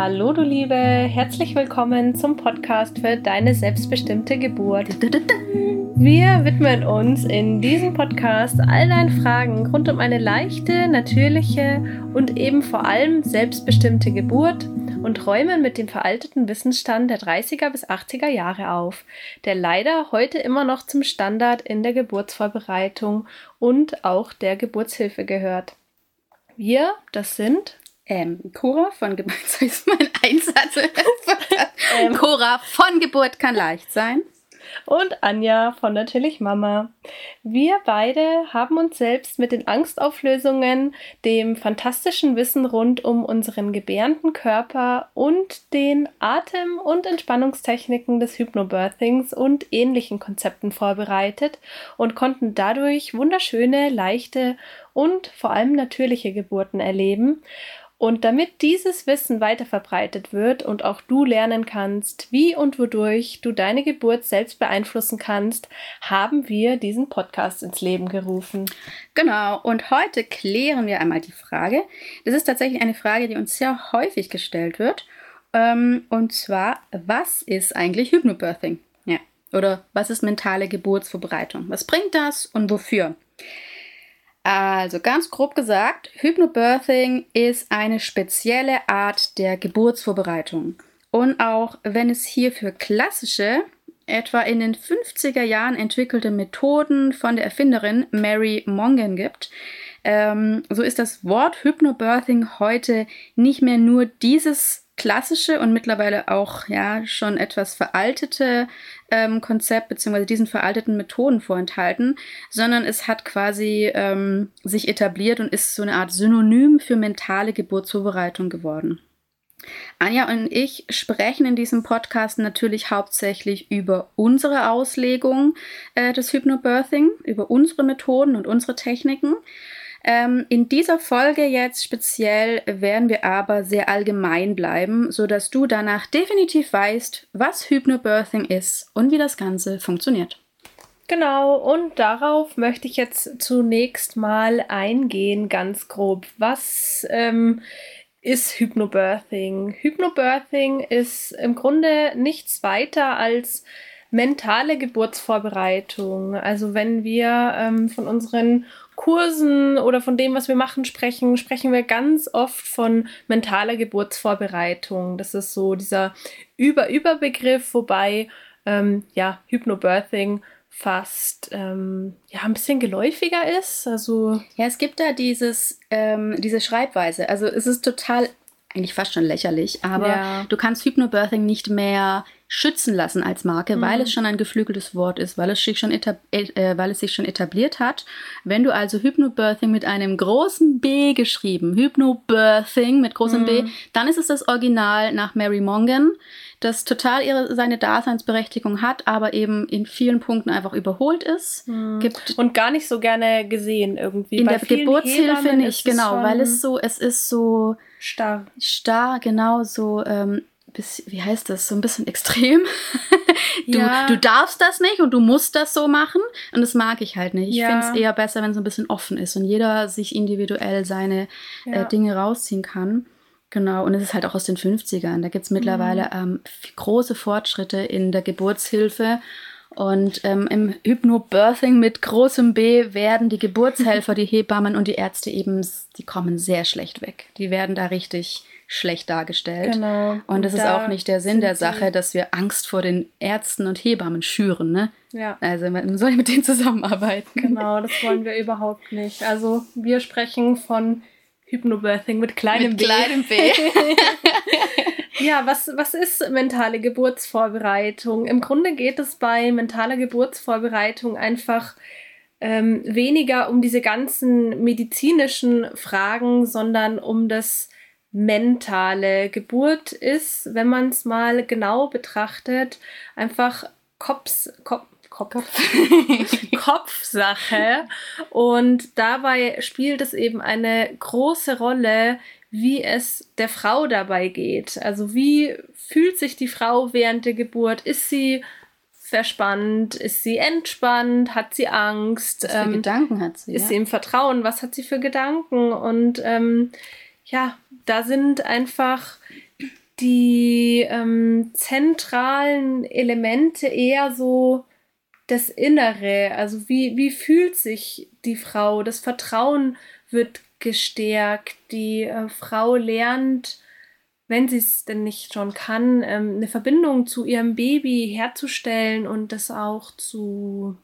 Hallo du Liebe, herzlich willkommen zum Podcast für deine selbstbestimmte Geburt. Wir widmen uns in diesem Podcast all deinen Fragen rund um eine leichte, natürliche und eben vor allem selbstbestimmte Geburt und räumen mit dem veralteten Wissensstand der 30er bis 80er Jahre auf, der leider heute immer noch zum Standard in der Geburtsvorbereitung und auch der Geburtshilfe gehört. Wir, das sind ähm, Cora von Geburt, ist mein Einsatz. ähm, Cora von Geburt kann leicht sein. Und Anja von Natürlich Mama. Wir beide haben uns selbst mit den Angstauflösungen, dem fantastischen Wissen rund um unseren gebärenden Körper und den Atem- und Entspannungstechniken des Hypnobirthings und ähnlichen Konzepten vorbereitet und konnten dadurch wunderschöne, leichte und vor allem natürliche Geburten erleben und damit dieses Wissen weiter verbreitet wird und auch du lernen kannst, wie und wodurch du deine Geburt selbst beeinflussen kannst, haben wir diesen Podcast ins Leben gerufen. Genau, und heute klären wir einmal die Frage. Das ist tatsächlich eine Frage, die uns sehr häufig gestellt wird. Ähm, und zwar, was ist eigentlich Hypnobirthing? Ja. Oder was ist mentale Geburtsvorbereitung? Was bringt das und wofür? Also ganz grob gesagt, Hypnobirthing ist eine spezielle Art der Geburtsvorbereitung. Und auch wenn es hierfür klassische, etwa in den 50er Jahren entwickelte Methoden von der Erfinderin Mary Mongan gibt, ähm, so ist das Wort Hypnobirthing heute nicht mehr nur dieses klassische und mittlerweile auch ja schon etwas veraltete ähm, Konzept beziehungsweise diesen veralteten Methoden vorenthalten, sondern es hat quasi ähm, sich etabliert und ist so eine Art Synonym für mentale Geburtsvorbereitung geworden. Anja und ich sprechen in diesem Podcast natürlich hauptsächlich über unsere Auslegung äh, des Hypnobirthing, über unsere Methoden und unsere Techniken. Ähm, in dieser Folge jetzt speziell werden wir aber sehr allgemein bleiben, sodass du danach definitiv weißt, was Hypnobirthing ist und wie das Ganze funktioniert. Genau, und darauf möchte ich jetzt zunächst mal eingehen, ganz grob. Was ähm, ist Hypnobirthing? Hypnobirthing ist im Grunde nichts weiter als mentale Geburtsvorbereitung. Also wenn wir ähm, von unseren Kursen oder von dem, was wir machen, sprechen, sprechen wir ganz oft von mentaler Geburtsvorbereitung. Das ist so dieser Über-Überbegriff, wobei ähm, ja, Hypnobirthing fast ähm, ja ein bisschen geläufiger ist. Also ja, es gibt da dieses ähm, diese Schreibweise. Also es ist total eigentlich fast schon lächerlich, aber ja. du kannst Hypnobirthing nicht mehr schützen lassen als Marke, mhm. weil es schon ein geflügeltes Wort ist, weil es, sich schon äh, weil es sich schon etabliert hat. Wenn du also Hypnobirthing mit einem großen B geschrieben, Hypnobirthing mit großem mhm. B, dann ist es das Original nach Mary Mongan, das total ihre, seine Daseinsberechtigung hat, aber eben in vielen Punkten einfach überholt ist. Mhm. Gibt Und gar nicht so gerne gesehen irgendwie. In Bei der Geburtshilfe nicht, genau, weil es so, es ist so starr. Starr, genau, so ähm, bis, wie heißt das, so ein bisschen extrem. du, ja. du darfst das nicht und du musst das so machen. Und das mag ich halt nicht. Ich ja. finde es eher besser, wenn es ein bisschen offen ist und jeder sich individuell seine äh, ja. äh, Dinge rausziehen kann. Genau, und es ist halt auch aus den 50ern. Da gibt es mittlerweile mhm. ähm, große Fortschritte in der Geburtshilfe. Und ähm, im Hypnobirthing mit großem B werden die Geburtshelfer, die Hebammen und die Ärzte eben, die kommen sehr schlecht weg. Die werden da richtig schlecht dargestellt. Genau. Und das ist auch nicht der Sinn der Sache, dass wir Angst vor den Ärzten und Hebammen schüren, ne? Ja. Also man soll mit denen zusammenarbeiten. Genau, das wollen wir überhaupt nicht. Also wir sprechen von Hypnobirthing mit kleinem mit B. Kleinem B. ja, was, was ist mentale Geburtsvorbereitung? Im Grunde geht es bei mentaler Geburtsvorbereitung einfach ähm, weniger um diese ganzen medizinischen Fragen, sondern um das mentale Geburt ist, wenn man es mal genau betrachtet, einfach Kops, Kop, Kopf, Kopfsache. Und dabei spielt es eben eine große Rolle, wie es der Frau dabei geht. Also wie fühlt sich die Frau während der Geburt? Ist sie verspannt? Ist sie entspannt? Hat sie Angst? Was für ähm, Gedanken hat sie? Ist ja? sie im Vertrauen? Was hat sie für Gedanken? Und ähm, ja, da sind einfach die ähm, zentralen Elemente eher so das Innere, also wie, wie fühlt sich die Frau, das Vertrauen wird gestärkt, die äh, Frau lernt, wenn sie es denn nicht schon kann, ähm, eine Verbindung zu ihrem Baby herzustellen und das auch zu,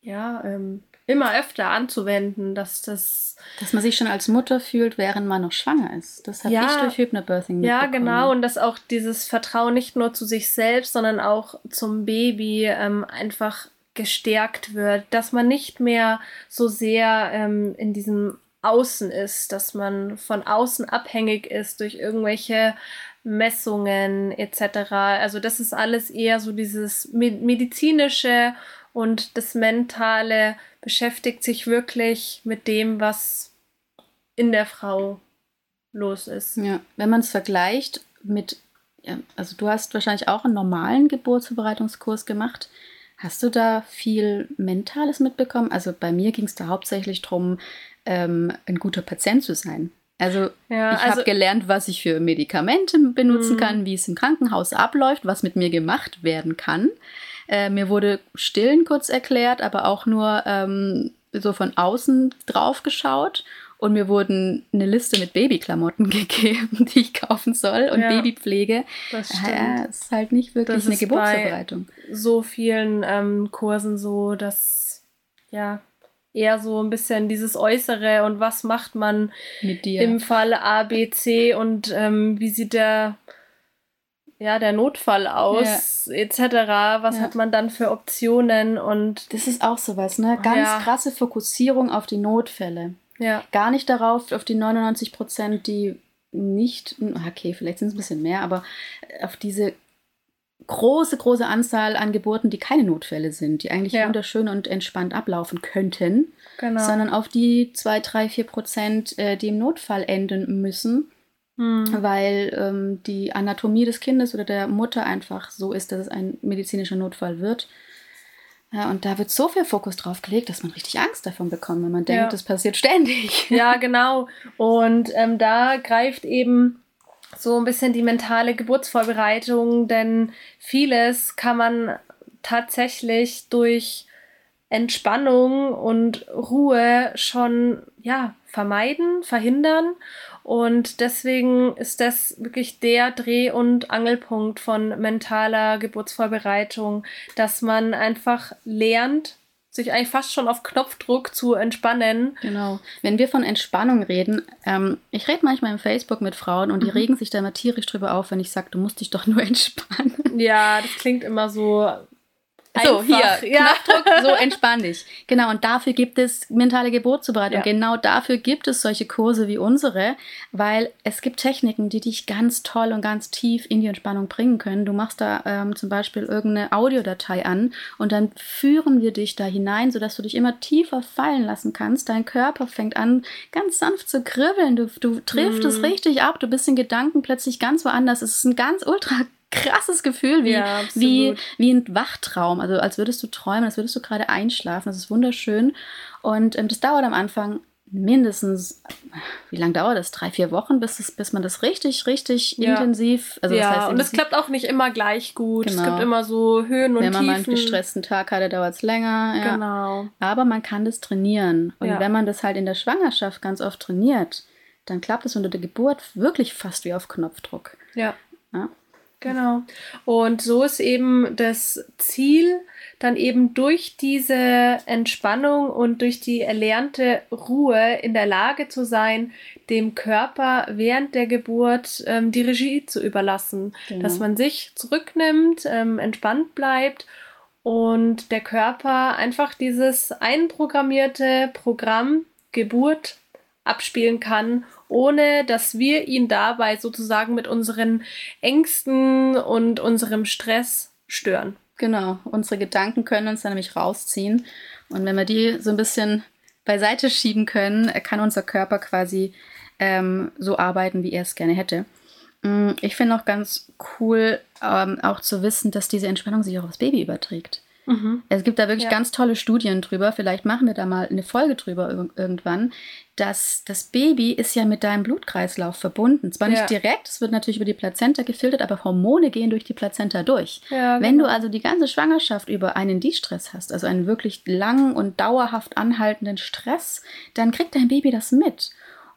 ja, ähm, immer öfter anzuwenden, dass das. Dass man sich schon als Mutter fühlt, während man noch schwanger ist. Das habe Ja. ich durch Hypnobirthing Ja, genau. Und dass auch dieses Vertrauen nicht nur zu sich selbst, sondern auch zum Baby ähm, einfach gestärkt wird. Dass man nicht mehr so sehr ähm, in diesem Außen ist, dass man von außen abhängig ist durch irgendwelche Messungen etc. Also das ist alles eher so dieses me- medizinische und das mentale beschäftigt sich wirklich mit dem, was in der Frau los ist. Ja, wenn man es vergleicht mit, also du hast wahrscheinlich auch einen normalen Geburtsvorbereitungskurs gemacht. Hast du da viel Mentales mitbekommen? Also bei mir ging es da hauptsächlich darum, ähm, ein guter Patient zu sein. Also Ja, ich also habe gelernt, was ich für Medikamente benutzen Mhm. kann, wie es im Krankenhaus abläuft, was mit mir gemacht werden kann. Äh, mir wurde Stillen kurz erklärt, aber auch nur ähm, so von außen drauf geschaut. Und mir wurden eine Liste mit Babyklamotten gegeben, die ich kaufen soll und Ja, Babypflege. das Ja, stimmt. es ist halt nicht wirklich Das eine Geburtsvorbereitung. So vielen ähm, Kursen so, dass ja eher so ein bisschen dieses Äußere und was macht man Mit dir. im Fall A, B, C und ähm, wie sieht der ja der Notfall aus etc. Was Ja. hat man dann für Optionen und das ist auch sowas, ne? Ganz Ja. krasse Fokussierung auf die Notfälle. ja gar nicht darauf, auf die 99 Prozent, die nicht, okay, vielleicht sind es ein bisschen mehr, aber auf diese große, große Anzahl an Geburten, die keine Notfälle sind, die eigentlich Ja. wunderschön und entspannt ablaufen könnten, genau. sondern auf die 2, 3, 4 Prozent, äh, die im Notfall enden müssen, Hm. weil ähm, die Anatomie des Kindes oder der Mutter einfach so ist, dass es ein medizinischer Notfall wird. Ja, und da wird so viel Fokus drauf gelegt, dass man richtig Angst davon bekommt, wenn man denkt, Ja. das passiert ständig. Ja, genau. Und ähm, da greift eben so ein bisschen die mentale Geburtsvorbereitung, denn vieles kann man tatsächlich durch Entspannung und Ruhe schon ja vermeiden, verhindern. Und deswegen ist das wirklich der Dreh- und Angelpunkt von mentaler Geburtsvorbereitung, dass man einfach lernt, sich eigentlich fast schon auf Knopfdruck zu entspannen. Genau. Wenn wir von Entspannung reden, ähm, ich rede manchmal im Facebook mit Frauen und die Mhm. regen sich da immer tierisch drüber auf, wenn ich sage, du musst dich doch nur entspannen. Ja, das klingt immer so. So, einfach. hier, Ja. Knopfdruck, so entspann dich. Genau, und dafür gibt es mentale Geburtszubereitung. Ja. Genau dafür gibt es solche Kurse wie unsere, weil es gibt Techniken, die dich ganz toll und ganz tief in die Entspannung bringen können. Du machst da ähm, zum Beispiel irgendeine Audiodatei an und dann führen wir dich da hinein, sodass du dich immer tiefer fallen lassen kannst. Dein Körper fängt an, ganz sanft zu kribbeln. Du, du triffst es Mhm. richtig ab. Du bist in Gedanken plötzlich ganz woanders. Es ist ein ganz ultra krasses Gefühl, wie, Ja, wie, wie ein Wachtraum, also als würdest du träumen, als würdest du gerade einschlafen. Das ist wunderschön. Und ähm, das dauert am Anfang mindestens, wie lange dauert das? Drei, vier Wochen, bis, es, bis man das richtig, richtig Ja. intensiv, also ja, das heißt und es klappt auch nicht immer gleich gut. Es Genau. gibt immer so Höhen und wenn man mal einen Tiefen. gestressten Tag hatte, dauert es länger. Ja. Genau. Aber man kann das trainieren. Und Ja. wenn man das halt in der Schwangerschaft ganz oft trainiert, dann klappt es unter der Geburt wirklich fast wie auf Knopfdruck. Ja. Genau. Und so ist eben das Ziel, dann eben durch diese Entspannung und durch die erlernte Ruhe in der Lage zu sein, dem Körper während der Geburt ähm, die Regie zu überlassen. Genau. Dass man sich zurücknimmt, ähm, entspannt bleibt und der Körper einfach dieses einprogrammierte Programm Geburt abspielen kann, ohne dass wir ihn dabei sozusagen mit unseren Ängsten und unserem Stress stören. Genau, unsere Gedanken können uns dann nämlich rausziehen. Und wenn wir die so ein bisschen beiseite schieben können, kann unser Körper quasi ähm, so arbeiten, wie er es gerne hätte. Mm, Ich finde auch ganz cool, ähm, auch zu wissen, dass diese Entspannung sich auch aufs Baby überträgt. Mhm. Es gibt da wirklich ja. ganz tolle Studien drüber. Vielleicht machen wir da mal eine Folge drüber irgendwann. Dass das Baby ist ja mit deinem Blutkreislauf verbunden. Zwar nicht ja. direkt, es wird natürlich über die Plazenta gefiltert, aber Hormone gehen durch die Plazenta durch. Ja, Wenn genau. du also die ganze Schwangerschaft über einen Distress hast, also einen wirklich langen und dauerhaft anhaltenden Stress, dann kriegt dein Baby das mit.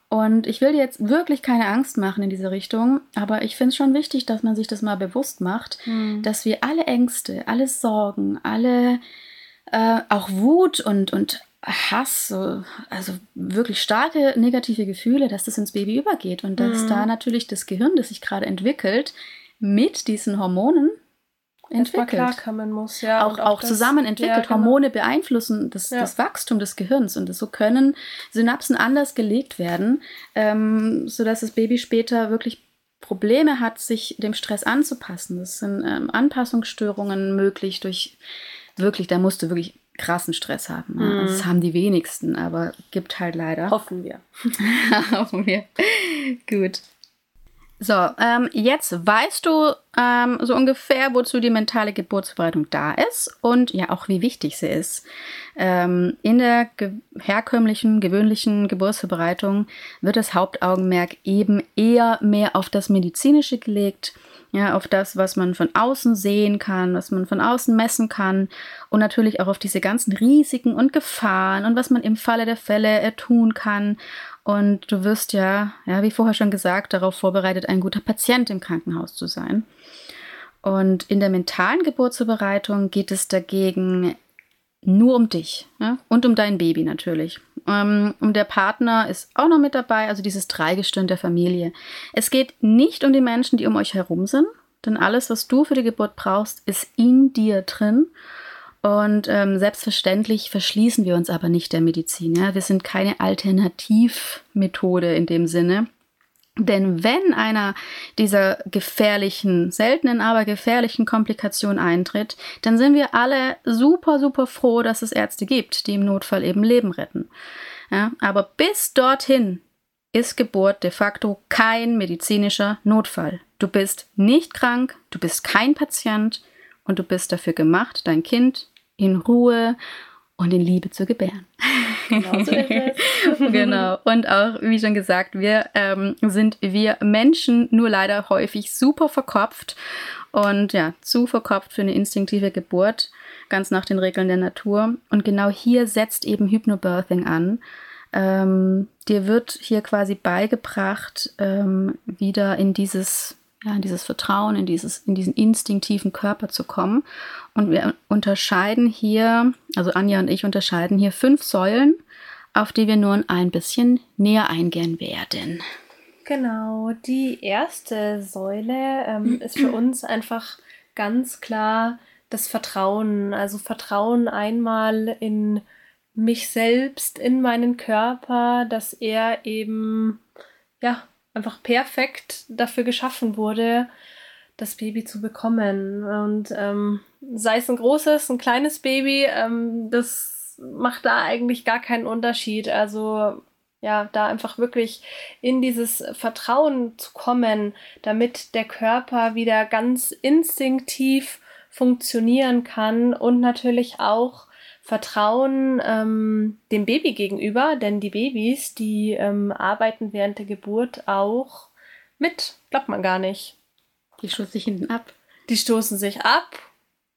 Und ich will dir jetzt wirklich keine Angst machen in diese Richtung, aber ich finde es schon wichtig, dass man sich das mal bewusst macht, mhm. dass wir alle Ängste, alle Sorgen, alle äh, auch Wut und, und Hass, so, also wirklich starke negative Gefühle, dass das ins Baby übergeht und dass mhm. da natürlich das Gehirn, das sich gerade entwickelt, mit diesen Hormonen entwickelt. klarkommen muss, ja. Auch, auch, auch zusammen entwickelt. Ja, genau. Hormone beeinflussen das, ja. das, Wachstum des Gehirns und so können Synapsen anders gelegt werden, ähm, sodass das Baby später wirklich Probleme hat, sich dem Stress anzupassen. Das sind ähm, Anpassungsstörungen möglich durch wirklich, da musst du wirklich krassen Stress haben. Mhm. Das haben die wenigsten, aber gibt halt leider. Hoffen wir. Hoffen wir. Gut. So, ähm, jetzt weißt du ähm, so ungefähr, wozu die mentale Geburtsvorbereitung da ist und ja auch wie wichtig sie ist. Ähm, in der ge herkömmlichen, gewöhnlichen Geburtsvorbereitung wird das Hauptaugenmerk eben eher mehr auf das Medizinische gelegt, ja, auf das, was man von außen sehen kann, was man von außen messen kann und natürlich auch auf diese ganzen Risiken und Gefahren und was man im Falle der Fälle tun kann und du wirst ja, ja, wie vorher schon gesagt, darauf vorbereitet, ein guter Patient im Krankenhaus zu sein. Und in der mentalen Geburtsvorbereitung geht es dagegen nur um dich ja? und um dein Baby natürlich. Ähm, um der Partner ist auch noch mit dabei, also dieses Dreigestirn der Familie. Es geht nicht um die Menschen, die um euch herum sind, denn alles, was du für die Geburt brauchst, ist in dir drin. Und ähm, selbstverständlich verschließen wir uns aber nicht der Medizin. Ja? Wir sind keine Alternativmethode in dem Sinne. Denn wenn einer dieser gefährlichen, seltenen, aber gefährlichen Komplikationen eintritt, dann sind wir alle super, super froh, dass es Ärzte gibt, die im Notfall eben Leben retten. Ja, aber bis dorthin ist Geburt de facto kein medizinischer Notfall. Du bist nicht krank, du bist kein Patient und du bist dafür gemacht, dein Kind in Ruhe und in Liebe zu gebären. Genau so genau. Und auch, wie schon gesagt, wir ähm, sind wir Menschen nur leider häufig super verkopft und ja, zu verkopft für eine instinktive Geburt, ganz nach den Regeln der Natur. Und genau hier setzt eben Hypnobirthing an. Ähm, dir wird hier quasi beigebracht, ähm, wieder in dieses ja, in dieses Vertrauen, in, dieses, in diesen instinktiven Körper zu kommen. Und wir unterscheiden hier, also Anja und ich unterscheiden hier fünf Säulen, auf die wir nun ein bisschen näher eingehen werden. Genau, die erste Säule ähm, ist für uns einfach ganz klar das Vertrauen. Also Vertrauen einmal in mich selbst, in meinen Körper, dass er eben ja einfach perfekt dafür geschaffen wurde, das Baby zu bekommen. Und ähm, sei es ein großes, ein kleines Baby, ähm, das macht da eigentlich gar keinen Unterschied. Also ja, da einfach wirklich in dieses Vertrauen zu kommen, damit der Körper wieder ganz instinktiv funktionieren kann und natürlich auch Vertrauen ähm, dem Baby gegenüber, denn die Babys, die ähm, arbeiten während der Geburt auch mit. Glaubt man gar nicht. Die stoßen sich hinten ab. Die stoßen sich ab,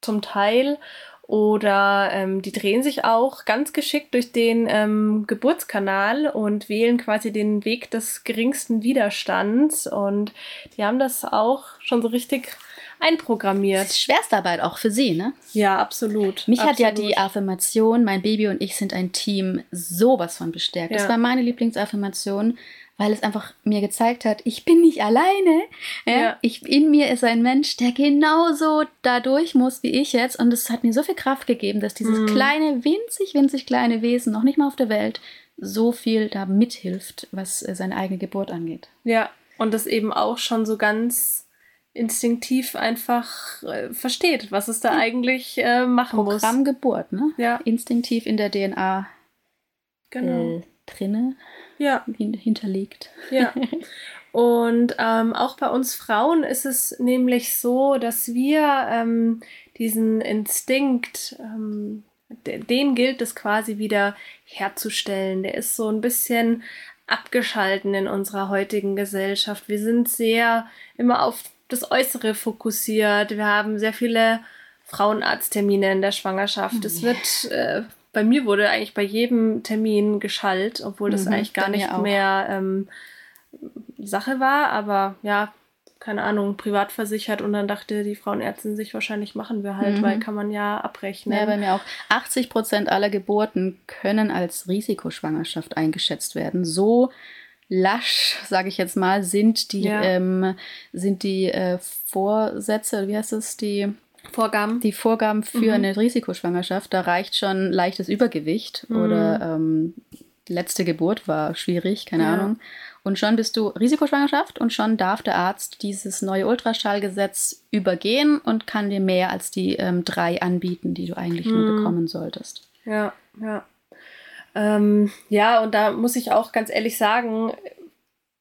zum Teil. Oder ähm, die drehen sich auch ganz geschickt durch den ähm, Geburtskanal und wählen quasi den Weg des geringsten Widerstands. Und die haben das auch schon so richtig einprogrammiert. Das ist Schwerstarbeit auch für sie, ne? Ja, absolut. Mich absolut. hat ja die Affirmation, mein Baby und ich sind ein Team, sowas von bestärkt. Ja. Das war meine Lieblingsaffirmation, weil es einfach mir gezeigt hat, ich bin nicht alleine. Ja? Ich, in mir ist ein Mensch, der genauso da durch muss wie ich jetzt. Und es hat mir so viel Kraft gegeben, dass dieses mhm. kleine, winzig, winzig kleine Wesen, noch nicht mal auf der Welt, so viel da mithilft, was äh, seine eigene Geburt angeht. Ja, und das eben auch schon so ganz instinktiv einfach äh, versteht, was es da eigentlich äh, machen Programm muss. Programm Geburt, ne? Ja. Instinktiv in der DNA genau. äh, drinne ja. hin hinterlegt. Ja. Und ähm, auch bei uns Frauen ist es nämlich so, dass wir ähm, diesen Instinkt, ähm, den gilt es quasi wieder herzustellen. Der ist so ein bisschen abgeschalten in unserer heutigen Gesellschaft. Wir sind sehr immer auf das Äußere fokussiert. Wir haben sehr viele Frauenarzttermine in der Schwangerschaft. Es wird, äh, bei mir wurde eigentlich bei jedem Termin geschallt, obwohl das mhm, eigentlich gar nicht mehr ähm, Sache war. Aber ja, keine Ahnung, privat versichert und dann dachte die Frauenärztin sich wahrscheinlich machen wir halt, mhm. weil kann man ja abrechnen. Ja, bei mir auch. 80 Prozent aller Geburten können als Risikoschwangerschaft eingeschätzt werden. So lasch, sage ich jetzt mal, sind die, ja. ähm, sind die äh, Vorsätze, wie heißt es, die Vorgaben. Die Vorgaben für mhm. eine Risikoschwangerschaft. Da reicht schon leichtes Übergewicht mhm. oder ähm, letzte Geburt war schwierig, keine ja. Ahnung. Und schon bist du Risikoschwangerschaft und schon darf der Arzt dieses neue Ultraschallgesetz übergehen und kann dir mehr als die ähm, drei anbieten, die du eigentlich hm. nur bekommen solltest. Ja, ja. Ähm, ja, und da muss ich auch ganz ehrlich sagen,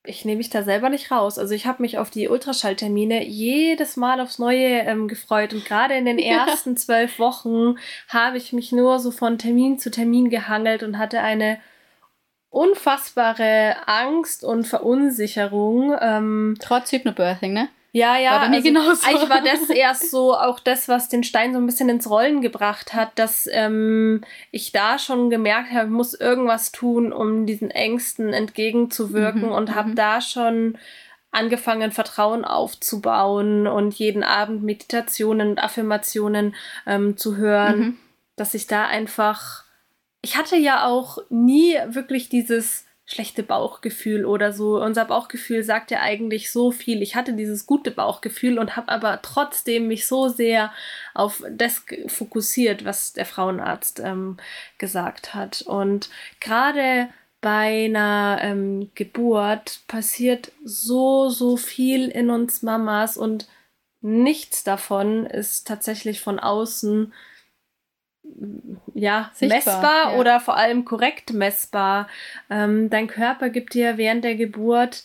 ich nehme mich da selber nicht raus. Also ich habe mich auf die Ultraschalltermine jedes Mal aufs Neue ähm, gefreut und gerade in den ersten zwölf Wochen habe ich mich nur so von Termin zu Termin gehangelt und hatte eine unfassbare Angst und Verunsicherung. Ähm, Trotz Hypnobirthing, ne? Ja, ja. War bei mir also, genauso. Eigentlich war das erst so auch das, was den Stein so ein bisschen ins Rollen gebracht hat, dass ähm, ich da schon gemerkt habe, ich muss irgendwas tun, um diesen Ängsten entgegenzuwirken mhm, und habe mhm. da schon angefangen, Vertrauen aufzubauen und jeden Abend Meditationen und Affirmationen ähm, zu hören, mhm. dass ich da einfach ich hatte ja auch nie wirklich dieses schlechte Bauchgefühl oder so. Unser Bauchgefühl sagt ja eigentlich so viel. Ich hatte dieses gute Bauchgefühl und habe aber trotzdem mich so sehr auf das fokussiert, was der Frauenarzt ähm, gesagt hat. Und gerade bei einer ähm, Geburt passiert so, so viel in uns Mamas und nichts davon ist tatsächlich von außen ja, Sichtbar, messbar ja. oder vor allem korrekt messbar. Ähm, dein Körper gibt dir während der Geburt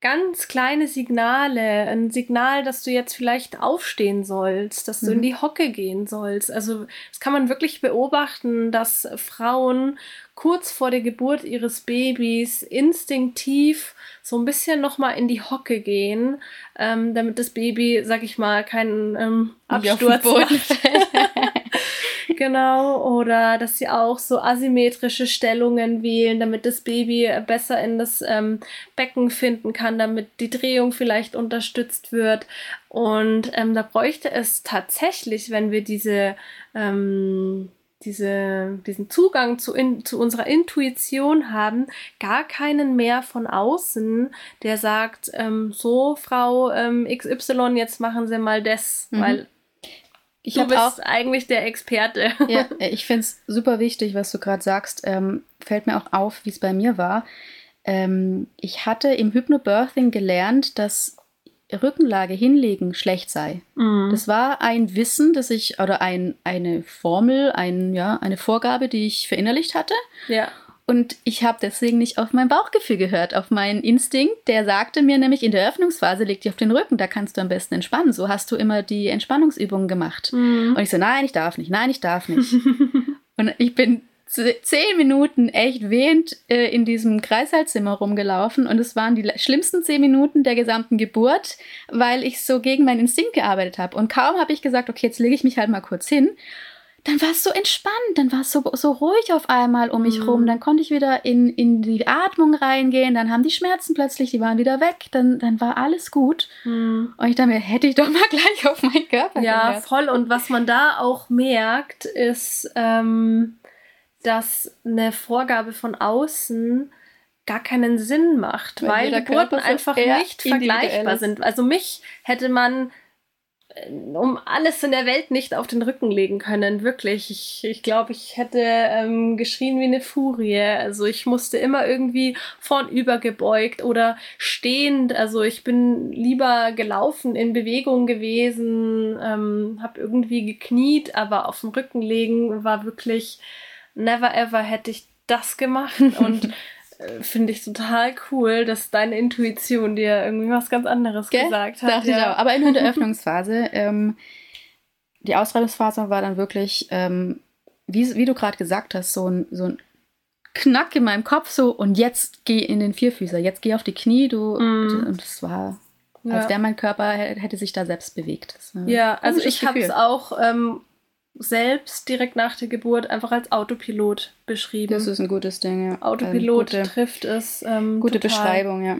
ganz kleine Signale. Ein Signal, dass du jetzt vielleicht aufstehen sollst, dass du in mhm. die Hocke gehen sollst. Also das kann man wirklich beobachten, dass Frauen kurz vor der Geburt ihres Babys instinktiv so ein bisschen nochmal in die Hocke gehen, ähm, damit das Baby, sag ich mal, keinen ähm, Absturz macht. Genau, oder dass sie auch so asymmetrische Stellungen wählen, damit das Baby besser in das ähm, Becken finden kann, damit die Drehung vielleicht unterstützt wird. Und ähm, da bräuchte es tatsächlich, wenn wir diese, ähm, diese, diesen Zugang zu, in, zu unserer Intuition haben, gar keinen mehr von außen, der sagt, ähm, so Frau ähm, XY, jetzt machen Sie mal das, mhm. weil ich du bist auch, eigentlich der Experte. Ja, ich finde es super wichtig, was du gerade sagst. Ähm, fällt mir auch auf, wie es bei mir war. Ähm, ich hatte im Hypnobirthing gelernt, dass Rückenlage hinlegen schlecht sei. Mhm. Das war ein Wissen, das ich, oder ein, eine Formel, ein, ja, eine Vorgabe, die ich verinnerlicht hatte. Ja. Und ich habe deswegen nicht auf mein Bauchgefühl gehört, auf meinen Instinkt. Der sagte mir nämlich, in der Öffnungsphase leg dich auf den Rücken, da kannst du am besten entspannen. So hast du immer die Entspannungsübungen gemacht. Mhm. Und ich so, nein, ich darf nicht, nein, ich darf nicht. und ich bin zehn Minuten echt wehend äh, in diesem Kreißsaalzimmer rumgelaufen und es waren die schlimmsten zehn Minuten der gesamten Geburt, weil ich so gegen meinen Instinkt gearbeitet habe. Und kaum habe ich gesagt, okay, jetzt lege ich mich halt mal kurz hin dann war es so entspannt, dann war es so, so ruhig auf einmal um mich mhm. rum. Dann konnte ich wieder in, in die Atmung reingehen, dann haben die Schmerzen plötzlich, die waren wieder weg, dann, dann war alles gut. Mhm. Und ich dachte mir, hätte ich doch mal gleich auf meinen Körper Ja, gehört. voll. Und was man da auch merkt, ist, ähm, dass eine Vorgabe von außen gar keinen Sinn macht, weil, weil Geburten einfach nicht vergleichbar sind. Also mich hätte man um alles in der Welt nicht auf den Rücken legen können. Wirklich. Ich, ich glaube, ich hätte ähm, geschrien wie eine Furie. Also ich musste immer irgendwie vornüber gebeugt oder stehend. Also ich bin lieber gelaufen, in Bewegung gewesen, ähm, habe irgendwie gekniet, aber auf dem Rücken legen war wirklich never ever hätte ich das gemacht. Und äh, finde ich total cool, dass deine Intuition dir irgendwie was ganz anderes Gell? gesagt hat. Dachte ja. ich auch. Aber nur in der Öffnungsphase. Ähm, die Austreibungsphase war dann wirklich, ähm, wie, wie du gerade gesagt hast, so ein, so ein Knack in meinem Kopf, so und jetzt geh in den Vierfüßer, jetzt geh auf die Knie, du. Mm. Und es war, Ja. als wäre mein Körper, hätte sich da selbst bewegt. Ja, also ich habe es auch ähm, selbst direkt nach der Geburt einfach als Autopilot beschrieben. Das ist ein gutes Ding, ja. Autopilot Ähm, gute, trifft es. Ähm, gute total. Beschreibung, ja.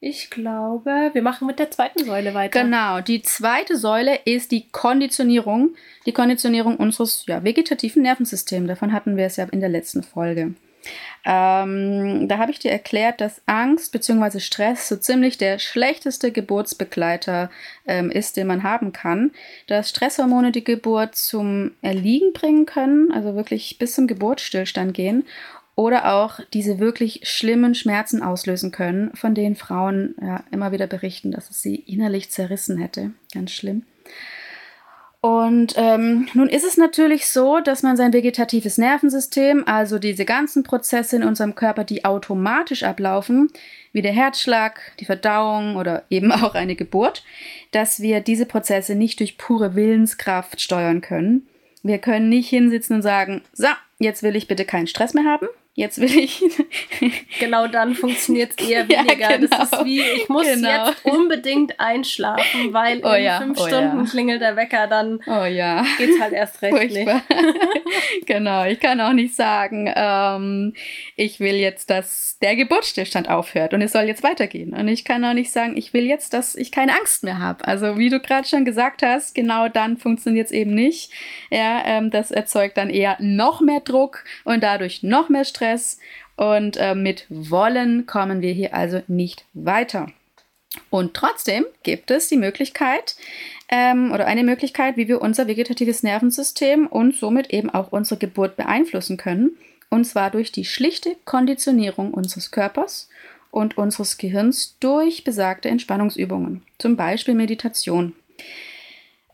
Ich glaube, wir machen mit der zweiten Säule weiter. Genau, die zweite Säule ist die Konditionierung, die Konditionierung unseres ja, vegetativen Nervensystems. Davon hatten wir es ja in der letzten Folge. Ähm, da habe ich dir erklärt, dass Angst bzw. Stress so ziemlich der schlechteste Geburtsbegleiter ähm, ist, den man haben kann. Dass Stresshormone die Geburt zum Erliegen bringen können, also wirklich bis zum Geburtsstillstand gehen oder auch diese wirklich schlimmen Schmerzen auslösen können, von denen Frauen ja immer wieder berichten, dass es sie innerlich zerrissen hätte. Ganz schlimm. Und ähm, nun ist es natürlich so, dass man sein vegetatives Nervensystem, also diese ganzen Prozesse in unserem Körper, die automatisch ablaufen, wie der Herzschlag, die Verdauung oder eben auch eine Geburt, dass wir diese Prozesse nicht durch pure Willenskraft steuern können. Wir können nicht hinsitzen und sagen, so, jetzt will ich bitte keinen Stress mehr haben. Jetzt will ich. Genau dann funktioniert es eher Ja, weniger. Das genau. ist wie, ich muss Genau. jetzt unbedingt einschlafen, weil Oh in ja, fünf oh Stunden ja. klingelt der Wecker, dann oh ja. geht's halt erst recht nicht. Furchtbar. genau, ich kann auch nicht sagen, ähm, ich will jetzt, dass der Geburtsstillstand aufhört und es soll jetzt weitergehen. Und ich kann auch nicht sagen, ich will jetzt, dass ich keine Angst mehr habe. Also wie du gerade schon gesagt hast, genau dann funktioniert es eben nicht. Ja, ähm, das erzeugt dann eher noch mehr Druck und dadurch noch mehr Stress. Und äh, mit Wollen kommen wir hier also nicht weiter. Und trotzdem gibt es die Möglichkeit ähm, oder eine Möglichkeit, wie wir unser vegetatives Nervensystem und somit eben auch unsere Geburt beeinflussen können. Und zwar durch die schlichte Konditionierung unseres Körpers und unseres Gehirns durch besagte Entspannungsübungen, zum Beispiel Meditation.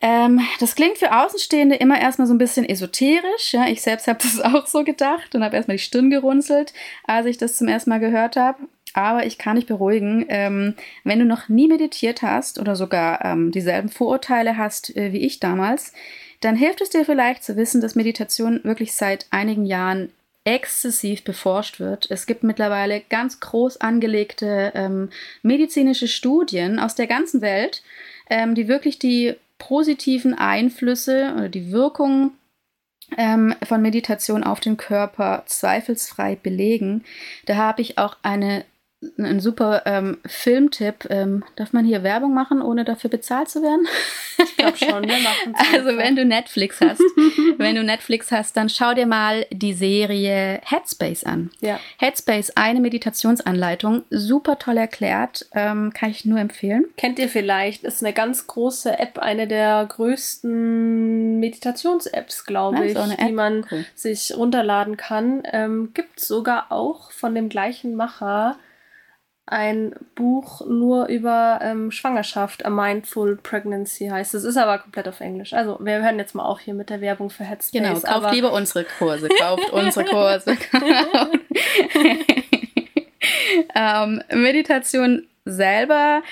Ähm, das klingt für Außenstehende immer erstmal so ein bisschen esoterisch. Ja? Ich selbst habe das auch so gedacht und habe erstmal die Stirn gerunzelt, als ich das zum ersten Mal gehört habe. Aber ich kann dich beruhigen, ähm, wenn du noch nie meditiert hast oder sogar ähm, dieselben Vorurteile hast äh, wie ich damals, dann hilft es dir vielleicht zu wissen, dass Meditation wirklich seit einigen Jahren exzessiv beforscht wird. Es gibt mittlerweile ganz groß angelegte ähm, medizinische Studien aus der ganzen Welt, ähm, die wirklich die positiven Einflüsse oder die Wirkung ähm, von Meditation auf den Körper zweifelsfrei belegen. Da habe ich auch eine, einen super ähm, Filmtipp. Ähm, darf man hier Werbung machen, ohne dafür bezahlt zu werden? Ich glaube schon, wir machen Also wenn du Netflix hast, wenn du Netflix hast, dann schau dir mal die Serie Headspace an. Ja. Headspace, eine Meditationsanleitung, super toll erklärt, ähm, kann ich nur empfehlen. Kennt ihr vielleicht, ist eine ganz große App, eine der größten Meditations-Apps, glaube ich, die man Cool. sich runterladen kann. Ähm, Gibt sogar auch von dem gleichen Macher ein Buch nur über ähm, Schwangerschaft, A Mindful Pregnancy heißt es. Ist aber komplett auf Englisch. Also wir hören jetzt mal auf hier mit der Werbung für Headspace. Genau, kauft lieber unsere Kurse, kauft unsere Kurse. ähm, Meditation selber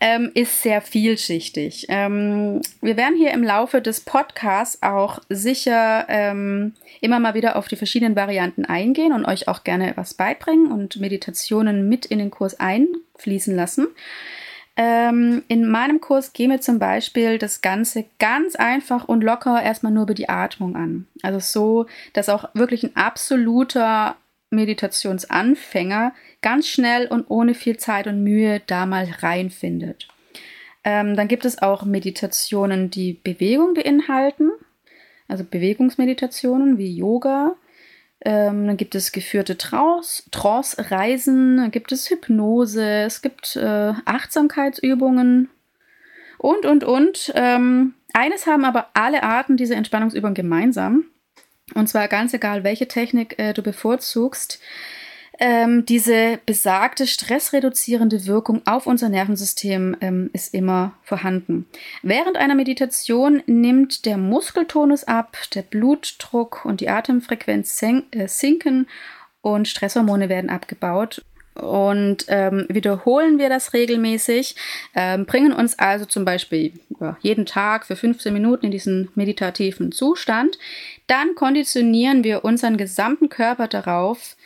ähm, ist sehr vielschichtig. Ähm, wir werden hier im Laufe des Podcasts auch sicher ähm, immer mal wieder auf die verschiedenen Varianten eingehen und euch auch gerne was beibringen und Meditationen mit in den Kurs einfließen lassen. Ähm, in meinem Kurs gehen wir zum Beispiel das Ganze ganz einfach und locker erstmal nur über die Atmung an. Also so, dass auch wirklich ein absoluter Meditationsanfänger ganz schnell und ohne viel Zeit und Mühe da mal reinfindet. Ähm, dann gibt es auch Meditationen, die Bewegung beinhalten, also Bewegungsmeditationen wie Yoga. Ähm, dann gibt es geführte Trance- Trance-Reisen, dann gibt es Hypnose, es gibt äh, Achtsamkeitsübungen und, und, und. Ähm, eines haben aber alle Arten dieser Entspannungsübungen gemeinsam. Und zwar ganz egal, welche Technik äh, du bevorzugst. Ähm, diese besagte stressreduzierende Wirkung auf unser Nervensystem ähm, ist immer vorhanden. Während einer Meditation nimmt der Muskeltonus ab, der Blutdruck und die Atemfrequenz äh, sinken und Stresshormone werden abgebaut. Und ähm, wiederholen wir das regelmäßig, ähm, bringen uns also zum Beispiel jeden Tag für 15 Minuten in diesen meditativen Zustand, dann konditionieren wir unseren gesamten Körper darauf,